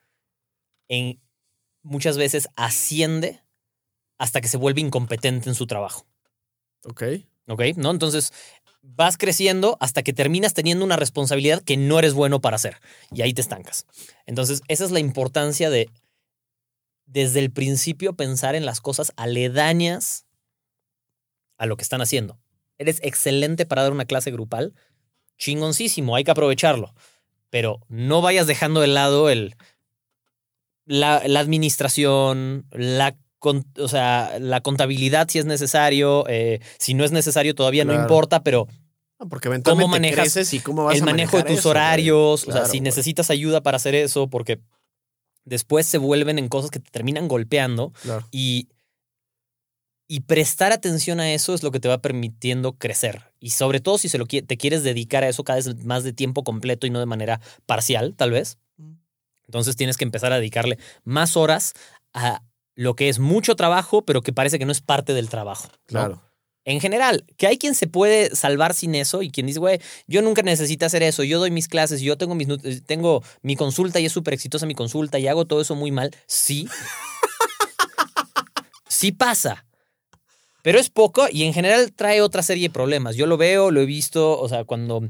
Speaker 1: en, muchas veces asciende hasta que se vuelve incompetente en su trabajo.
Speaker 2: Ok.
Speaker 1: ¿Ok? ¿No? Entonces vas creciendo hasta que terminas teniendo una responsabilidad que no eres bueno para hacer. Y ahí te estancas. Entonces, esa es la importancia de, desde el principio, pensar en las cosas aledañas a lo que están haciendo. Eres excelente para dar una clase grupal. Chingoncísimo, hay que aprovecharlo. Pero no vayas dejando de lado el, la, la administración, la con- o sea, la contabilidad si es necesario, eh, si no es necesario todavía no importa, pero
Speaker 2: No, porque eventualmente
Speaker 1: ¿Cómo manejas
Speaker 2: y cómo vas
Speaker 1: el
Speaker 2: a
Speaker 1: manejo de tus
Speaker 2: eso,
Speaker 1: horarios, o sea, si necesitas ayuda para hacer eso, porque después se vuelven en cosas que te terminan golpeando
Speaker 2: Claro.
Speaker 1: y, y prestar atención a eso es lo que te va permitiendo crecer. Y sobre todo si se lo, te quieres dedicar a eso cada vez más de tiempo completo y no de manera parcial, tal vez.
Speaker 2: Mm.
Speaker 1: Entonces tienes que empezar a dedicarle más horas a lo que es mucho trabajo, pero que parece que no es parte del trabajo. ¿no?
Speaker 2: Claro.
Speaker 1: En general, que hay quien se puede salvar sin eso y quien dice, güey, yo nunca necesito hacer eso, yo doy mis clases, yo tengo, mis, nut- tengo mi consulta y es súper exitosa mi consulta y hago todo eso muy mal. Sí. sí pasa. Pero es poco y en general trae otra serie de problemas. Yo lo veo, lo he visto, o sea, cuando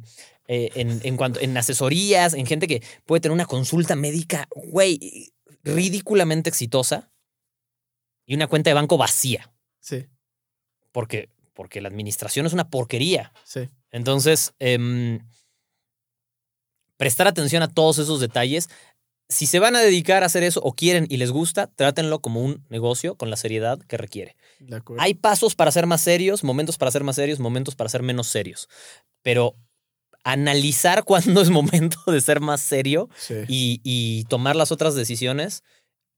Speaker 1: eh, en, en cuanto en asesorías, en gente que puede tener una consulta médica, güey, ridículamente exitosa y una cuenta de banco vacía,
Speaker 2: Sí,
Speaker 1: porque, porque la administración es una porquería.
Speaker 2: sí.
Speaker 1: Entonces, em, prestar atención a todos esos detalles. Si se van a dedicar a hacer eso o quieren y les gusta, trátenlo como un negocio con la seriedad que requiere.
Speaker 2: De acuerdo.
Speaker 1: Hay pasos para ser más serios, momentos para ser más serios, momentos para ser menos serios. Pero analizar cuándo es momento de ser más serio
Speaker 2: Sí.
Speaker 1: y, y tomar las otras decisiones,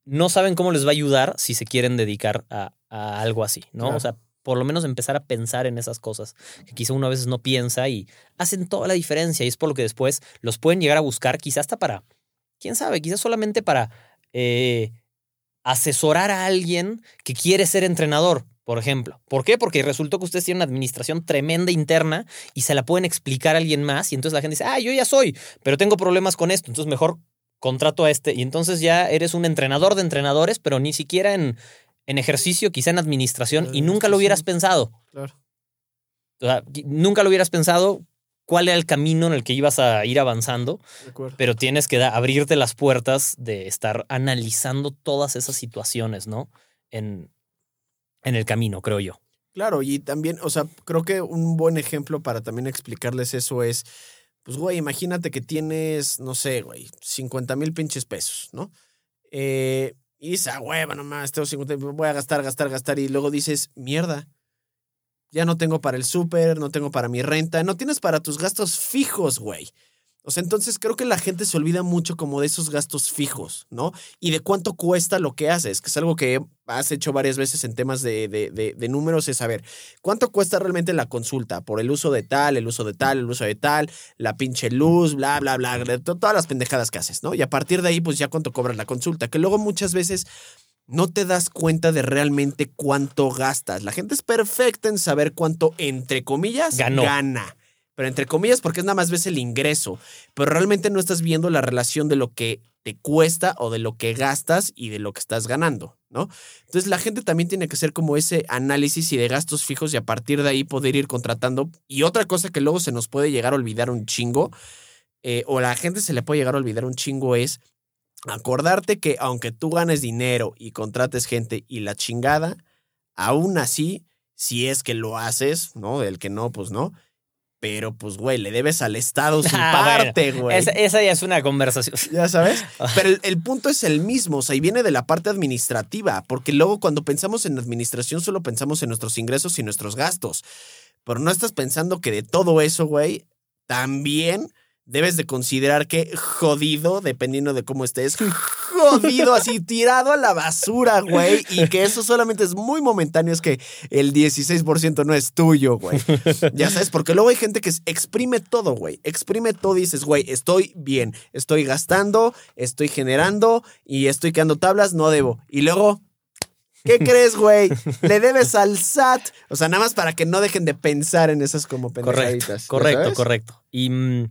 Speaker 1: no saben cómo les va a ayudar si se quieren dedicar a, a algo así, ¿no?
Speaker 2: Claro.
Speaker 1: O sea, por lo menos empezar a pensar en esas cosas que quizá uno a veces no piensa y hacen toda la diferencia y es por lo que después los pueden llegar a buscar, quizá hasta para, quién sabe, quizás solamente para eh, asesorar a alguien que quiere ser entrenador, por ejemplo. ¿Por qué? Porque resultó que ustedes tienen una administración tremenda interna y se la pueden explicar a alguien más y entonces la gente dice, ah, yo ya soy, pero tengo problemas con esto, entonces mejor contrato a este y entonces ya eres un entrenador de entrenadores, pero ni siquiera en, en ejercicio, quizá en administración y nunca lo hubieras pensado.
Speaker 2: Claro.
Speaker 1: O sea, nunca lo hubieras pensado cuál era el camino en el que ibas a ir avanzando,
Speaker 2: De acuerdo.
Speaker 1: pero tienes que abrirte las puertas de estar analizando todas esas situaciones, ¿no? En, en el camino, creo yo.
Speaker 2: Claro, y también, o sea, creo que un buen ejemplo para también explicarles eso es, pues, güey, imagínate que tienes, no sé, güey, 50 mil pinches pesos, ¿no? Eh, y dices, ah, hueva, nomás, tengo 50, voy a gastar, gastar, gastar, y luego dices, mierda, ya no tengo para el súper, no tengo para mi renta, no tienes para tus gastos fijos, güey. O sea, entonces creo que la gente se olvida mucho como de esos gastos fijos, ¿no? Y de cuánto cuesta lo que haces, que es algo que has hecho varias veces en temas de, de, de, de números, es saber cuánto cuesta realmente la consulta por el uso de tal, el uso de tal, el uso de tal, la pinche luz, bla, bla, bla, de to- todas las pendejadas que haces, ¿no? Y a partir de ahí, pues ya cuánto cobras la consulta, que luego muchas veces no te das cuenta de realmente cuánto gastas. La gente es perfecta en saber cuánto, entre comillas,
Speaker 1: Ganó.
Speaker 2: gana. Pero entre comillas, porque es nada más ves el ingreso. Pero realmente no estás viendo la relación de lo que te cuesta o de lo que gastas y de lo que estás ganando, ¿no? Entonces la gente también tiene que hacer como ese análisis y de gastos fijos y a partir de ahí poder ir contratando. Y otra cosa que luego se nos puede llegar a olvidar un chingo eh, o la gente se le puede llegar a olvidar un chingo es acordarte que aunque tú ganes dinero y contrates gente y la chingada, aún así, si es que lo haces, ¿no? El que no, pues no. Pero pues, güey, le debes al Estado su
Speaker 1: Ah, bueno,
Speaker 2: parte, güey.
Speaker 1: Esa, esa ya es una conversación.
Speaker 2: Ya sabes. Pero el, el punto es el mismo, o sea, y viene de la parte administrativa, porque luego cuando pensamos en administración solo pensamos en nuestros ingresos y nuestros gastos. Pero no estás pensando que de todo eso, güey, también debes de considerar que jodido, dependiendo de cómo estés, jodido, así tirado a la basura, güey, y que eso solamente es muy momentáneo, es que el 16% no es tuyo, güey. Ya sabes, porque luego hay gente que exprime todo, güey, exprime todo y dices, güey, estoy bien, estoy gastando, estoy generando y estoy quedando tablas, no debo. Y luego... ¿Qué crees, güey? Le debes al SAT. O sea, nada más para que no dejen de pensar en esas como
Speaker 1: Correcto,
Speaker 2: pendejaditas. ¿ya
Speaker 1: correcto,
Speaker 2: sabes?
Speaker 1: correcto. Y, mm,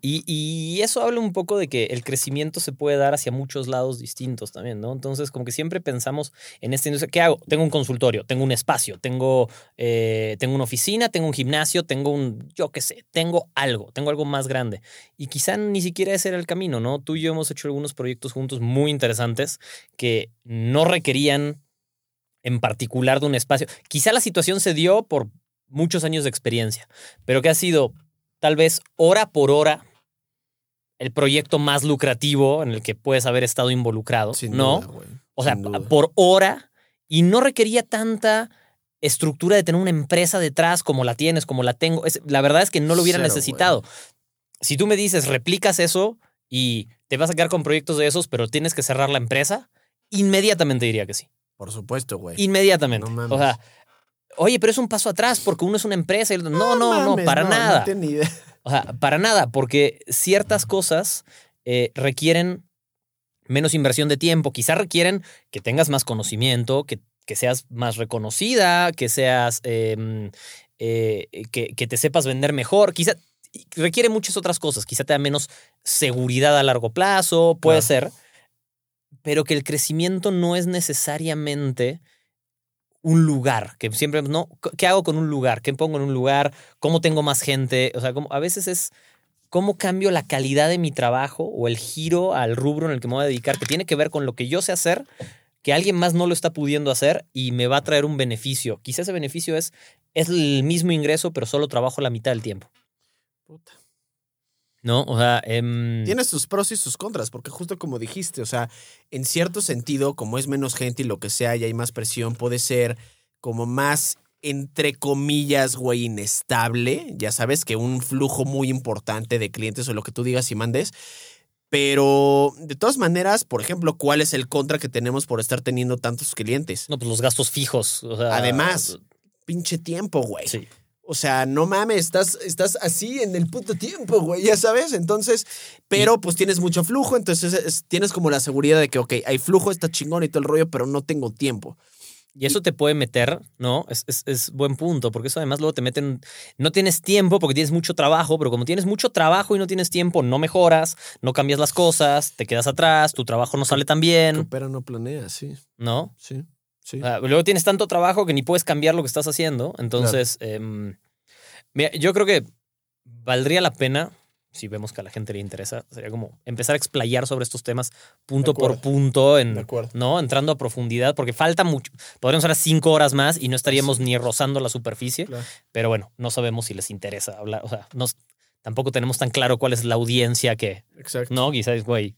Speaker 1: y, eso habla un poco de que el crecimiento se puede dar hacia muchos lados distintos también, ¿no? Entonces, como que siempre pensamos en esta industria, ¿qué hago? Tengo un consultorio, tengo un espacio, tengo, eh, tengo una oficina, tengo un gimnasio, tengo un, yo qué sé, tengo algo, tengo algo más grande. Y quizá ni siquiera ese era el camino, ¿no? Tú y yo hemos hecho algunos proyectos juntos muy interesantes que no requerían en particular de un espacio. Quizá la situación se dio por muchos años de experiencia, pero que ha sido tal vez hora por hora el proyecto más lucrativo en el que puedes haber estado involucrado,
Speaker 2: Sin
Speaker 1: ¿no?
Speaker 2: duda,
Speaker 1: o sea, por hora y no requería tanta estructura de tener una empresa detrás como la tienes, como la tengo. Es- la verdad es que no lo hubiera
Speaker 2: Cero,
Speaker 1: necesitado. Si tú me dices, replicas eso y te vas a quedar con proyectos de esos, pero tienes que cerrar la empresa, inmediatamente diría que sí.
Speaker 2: Por supuesto, güey.
Speaker 1: Inmediatamente.
Speaker 2: No mames.
Speaker 1: o sea, oye, pero es un paso atrás porque uno es una empresa y el otro- No, no, no,
Speaker 2: mames,
Speaker 1: para
Speaker 2: no,
Speaker 1: nada.
Speaker 2: No tengo ni idea.
Speaker 1: O sea, para nada, porque ciertas cosas eh, requieren menos inversión de tiempo, quizás requieren que tengas más conocimiento, que, que seas más reconocida, que seas, eh, eh, que, que te sepas vender mejor, quizá requiere muchas otras cosas, quizá te da menos seguridad a largo plazo, puede
Speaker 2: Claro.
Speaker 1: ser, pero que el crecimiento no es necesariamente un lugar, que siempre, ¿no? ¿Qué hago con un lugar? ¿Qué pongo en un lugar? ¿Cómo tengo más gente? O sea, como, a veces es cómo cambio la calidad de mi trabajo o el giro al rubro en el que me voy a dedicar, que tiene que ver con lo que yo sé hacer, que alguien más no lo está pudiendo hacer y me va a traer un beneficio. Quizás ese beneficio es, es el mismo ingreso, pero solo trabajo la mitad del tiempo.
Speaker 2: Puta.
Speaker 1: ¿No? O sea, em,
Speaker 2: Tiene sus pros y sus contras, porque justo como dijiste, o sea, en cierto sentido, como es menos gente y lo que sea y hay más presión, puede ser como más, entre comillas, güey, inestable, ya sabes, que un flujo muy importante de clientes o lo que tú digas y mandes. Pero de todas maneras, por ejemplo, ¿cuál es el contra que tenemos por estar teniendo tantos clientes?
Speaker 1: no, pues los gastos fijos. o sea,
Speaker 2: Además, pinche tiempo, güey.
Speaker 1: sí.
Speaker 2: O sea, no mames, estás, estás así en el puto tiempo, güey, ya sabes. Entonces, pero pues tienes mucho flujo, entonces es- tienes como la seguridad de que, ok, hay flujo, está chingón y todo el rollo, pero no tengo tiempo.
Speaker 1: Y eso te puede meter, ¿no? Es, es, es buen punto, porque eso además luego te meten, no tienes tiempo porque tienes mucho trabajo, pero como tienes mucho trabajo y no tienes tiempo, no mejoras, no cambias las cosas, te quedas atrás, tu trabajo no sale tan bien,
Speaker 2: Coopera, no planea, sí,
Speaker 1: ¿no?
Speaker 2: sí, sí.
Speaker 1: O sea, luego tienes tanto trabajo que ni puedes cambiar lo que estás haciendo. Entonces, em, mira, yo creo que valdría la pena, si vemos que a la gente le interesa, sería como empezar a explayar sobre estos temas punto por punto, en. ¿no? Entrando a profundidad, porque falta mucho. Podríamos hacer cinco horas más y no estaríamos ni rozando la superficie.
Speaker 2: Claro.
Speaker 1: Pero bueno, no sabemos si les interesa hablar. O sea, nos, tampoco tenemos tan claro cuál es la audiencia que,
Speaker 2: Exacto.
Speaker 1: ¿no? Quizás, güey,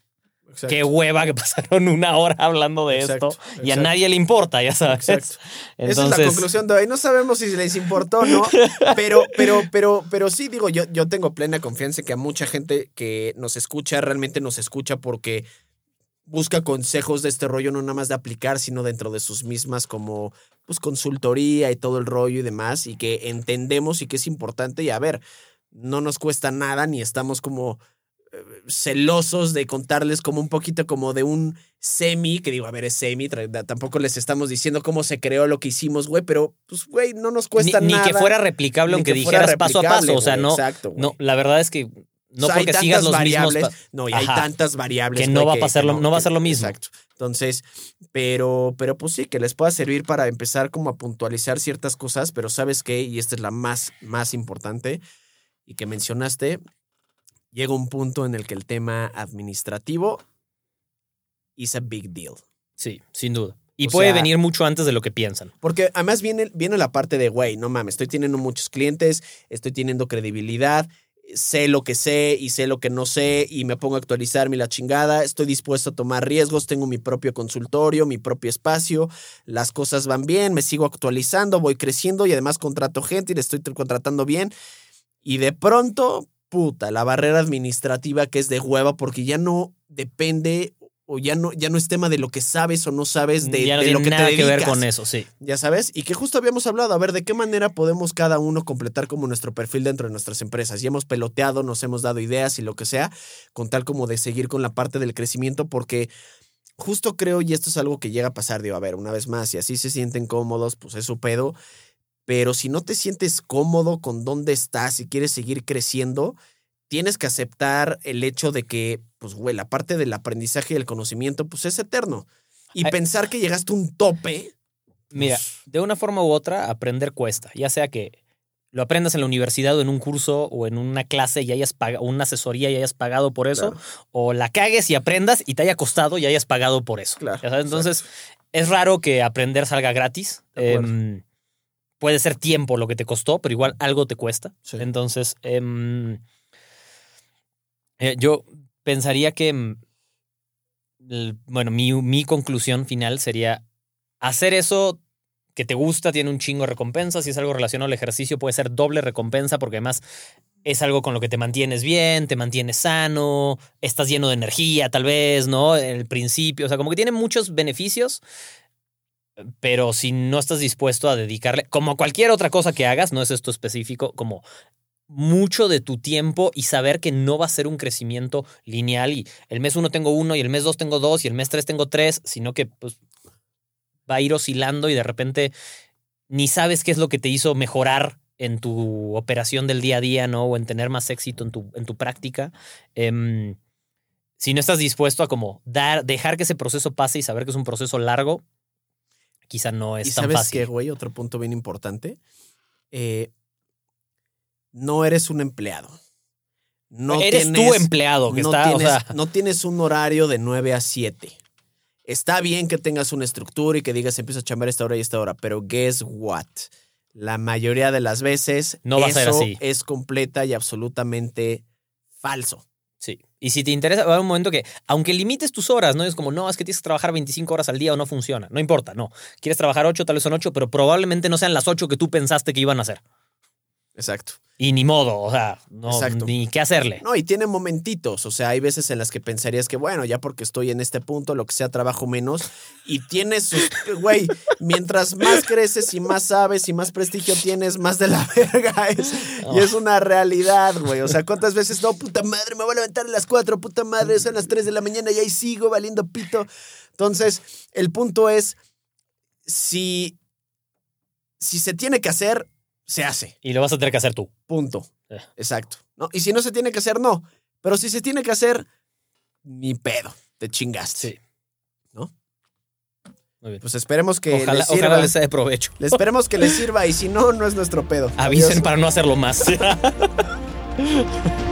Speaker 2: exacto.
Speaker 1: qué hueva que pasaron una hora hablando de
Speaker 2: Exacto,
Speaker 1: esto y a nadie le importa, ya sabes.
Speaker 2: Exacto. Esa es la
Speaker 1: Entonces,
Speaker 2: conclusión de hoy. No sabemos si les importó o no, pero, pero, pero, pero sí digo, yo, yo tengo plena confianza que a mucha gente que nos escucha, realmente nos escucha porque busca consejos de este rollo, no nada más de aplicar, sino dentro de sus mismas como pues consultoría y todo el rollo y demás, y que entendemos y que es importante. Y a ver, no nos cuesta nada, ni estamos como celosos de contarles como un poquito como de un semi, que digo, a ver, es semi, tampoco les estamos diciendo cómo se creó lo que hicimos, güey, pero pues, güey, no nos
Speaker 1: ni,
Speaker 2: cuesta
Speaker 1: ni
Speaker 2: nada.
Speaker 1: que fuera replicable
Speaker 2: ni
Speaker 1: aunque dijeras paso a paso. O sea, no,
Speaker 2: exacto,
Speaker 1: no, la verdad es que no
Speaker 2: O sea, hay
Speaker 1: porque sigas los
Speaker 2: variables,
Speaker 1: mismos.
Speaker 2: no, y hay
Speaker 1: Ajá.
Speaker 2: tantas variables
Speaker 1: Que no va a pasar lo- no va a ser lo mismo.
Speaker 2: Exacto. Entonces, pero, pero pues sí, que les pueda servir para empezar como a puntualizar ciertas cosas, pero ¿sabes qué? Y esta es la más, más importante y que mencionaste, llega un punto en el que el tema administrativo is a big deal.
Speaker 1: Sí, sin duda. Y
Speaker 2: O
Speaker 1: puede
Speaker 2: sea-
Speaker 1: venir mucho antes de lo que piensan.
Speaker 2: Porque además viene, viene la parte de, güey, no mames, estoy teniendo muchos clientes, estoy teniendo credibilidad, sé lo que sé y sé lo que no sé y me pongo a actualizarme la chingada, estoy dispuesto a tomar riesgos, tengo mi propio consultorio, mi propio espacio, las cosas van bien, me sigo actualizando, voy creciendo y además contrato gente y le estoy contratando bien. Y de pronto, puta, la barrera administrativa que es de hueva porque ya no depende o ya no, ya no es tema de lo que sabes o no sabes de,
Speaker 1: ya no
Speaker 2: de lo que
Speaker 1: nada
Speaker 2: te
Speaker 1: que ver con eso, sí.
Speaker 2: Ya sabes, y que justo habíamos hablado, a ver, ¿de qué manera podemos cada uno completar como nuestro perfil dentro de nuestras empresas? Y hemos peloteado, nos hemos dado ideas y lo que sea, con tal como de seguir con la parte del crecimiento, porque justo creo, y esto es algo que llega a pasar, digo, a ver, una vez más, si así se sienten cómodos, pues es su pedo, pero si no te sientes cómodo con dónde estás y quieres seguir creciendo, tienes que aceptar el hecho de que, pues, güey, la parte del aprendizaje y el conocimiento, pues es eterno. Y
Speaker 1: Ay.
Speaker 2: pensar que llegaste a un tope,
Speaker 1: Mira,
Speaker 2: Pues-
Speaker 1: de una forma u otra, aprender cuesta. Ya sea que lo aprendas en la universidad o en un curso o en una clase y hayas pagado, una asesoría y hayas pagado por eso,
Speaker 2: Claro.
Speaker 1: o la cagues y aprendas y te haya costado y hayas pagado por eso.
Speaker 2: Claro,
Speaker 1: Entonces, es raro que aprender salga gratis. Puede ser tiempo lo que te costó, pero igual algo te cuesta.
Speaker 2: Sí.
Speaker 1: Entonces, em, eh, yo pensaría que, el- bueno, mi, mi conclusión final sería hacer eso que te gusta, tiene un chingo de recompensa. Si es algo relacionado al ejercicio, puede ser doble recompensa porque además es algo con lo que te mantienes bien, te mantienes sano, estás lleno de energía, tal vez, ¿no? En el principio, o sea, como que tiene muchos beneficios, pero si no estás dispuesto a dedicarle, como cualquier otra cosa que hagas, no es esto específico, como mucho de tu tiempo y saber que no va a ser un crecimiento lineal y el mes uno tengo uno y el mes dos tengo dos y el mes tres tengo tres, sino que pues va a ir oscilando y de repente ni sabes qué es lo que te hizo mejorar en tu operación del día a día, ¿no? O en tener más éxito en tu, en tu práctica. Em, si no estás dispuesto a como dar, dejar que ese proceso pase y saber que es un proceso largo, quizá no es
Speaker 2: y
Speaker 1: tan
Speaker 2: sabes
Speaker 1: fácil.
Speaker 2: qué, güey, otro punto bien importante. Eh, no eres un empleado. No
Speaker 1: Eres
Speaker 2: tienes-
Speaker 1: empleado que
Speaker 2: no
Speaker 1: está, o
Speaker 2: tienes,
Speaker 1: sea,
Speaker 2: no tienes un horario de 9 a 7. Está bien que tengas una estructura y que digas empiezo a chambear esta hora y esta hora, pero guess what? La mayoría de las veces
Speaker 1: No va a
Speaker 2: eso
Speaker 1: ser así.
Speaker 2: es completa y absolutamente falso.
Speaker 1: Sí. Y si te interesa, va a haber un momento que, aunque limites tus horas, no es como, no, es que tienes que trabajar 25 horas al día o no funciona. No importa, no. Quieres trabajar 8, tal vez son 8, pero probablemente no sean las 8 que tú pensaste que iban a hacer.
Speaker 2: Exacto.
Speaker 1: Y ni modo, o sea, no,
Speaker 2: Exacto.
Speaker 1: ni qué hacerle.
Speaker 2: No, y tiene momentitos, o sea, hay veces en las que pensarías que, bueno, ya porque estoy en este punto, lo que sea, trabajo menos. Y tienes sus, güey, mientras más creces y más sabes y más prestigio tienes, más de la verga es. Y es una realidad, güey. O sea, ¿cuántas veces, no, puta madre, me voy a levantar a las 4, puta madre, son las 3 de la mañana y ahí sigo valiendo pito? Entonces, el punto es, si, si se tiene que hacer, se hace.
Speaker 1: Y lo vas a tener que hacer tú.
Speaker 2: Punto.
Speaker 1: Eh.
Speaker 2: Exacto. ¿no? Y si no se tiene que hacer, no. Pero si se tiene que hacer, ni pedo. Te chingaste.
Speaker 1: Sí.
Speaker 2: ¿No?
Speaker 1: Muy bien.
Speaker 2: Pues esperemos que
Speaker 1: Ojalá,
Speaker 2: les sirva.
Speaker 1: ojalá les sea de provecho.
Speaker 2: Le esperemos que les sirva y si no, no es nuestro pedo.
Speaker 1: Avisen
Speaker 2: Adiós.
Speaker 1: para no hacerlo más.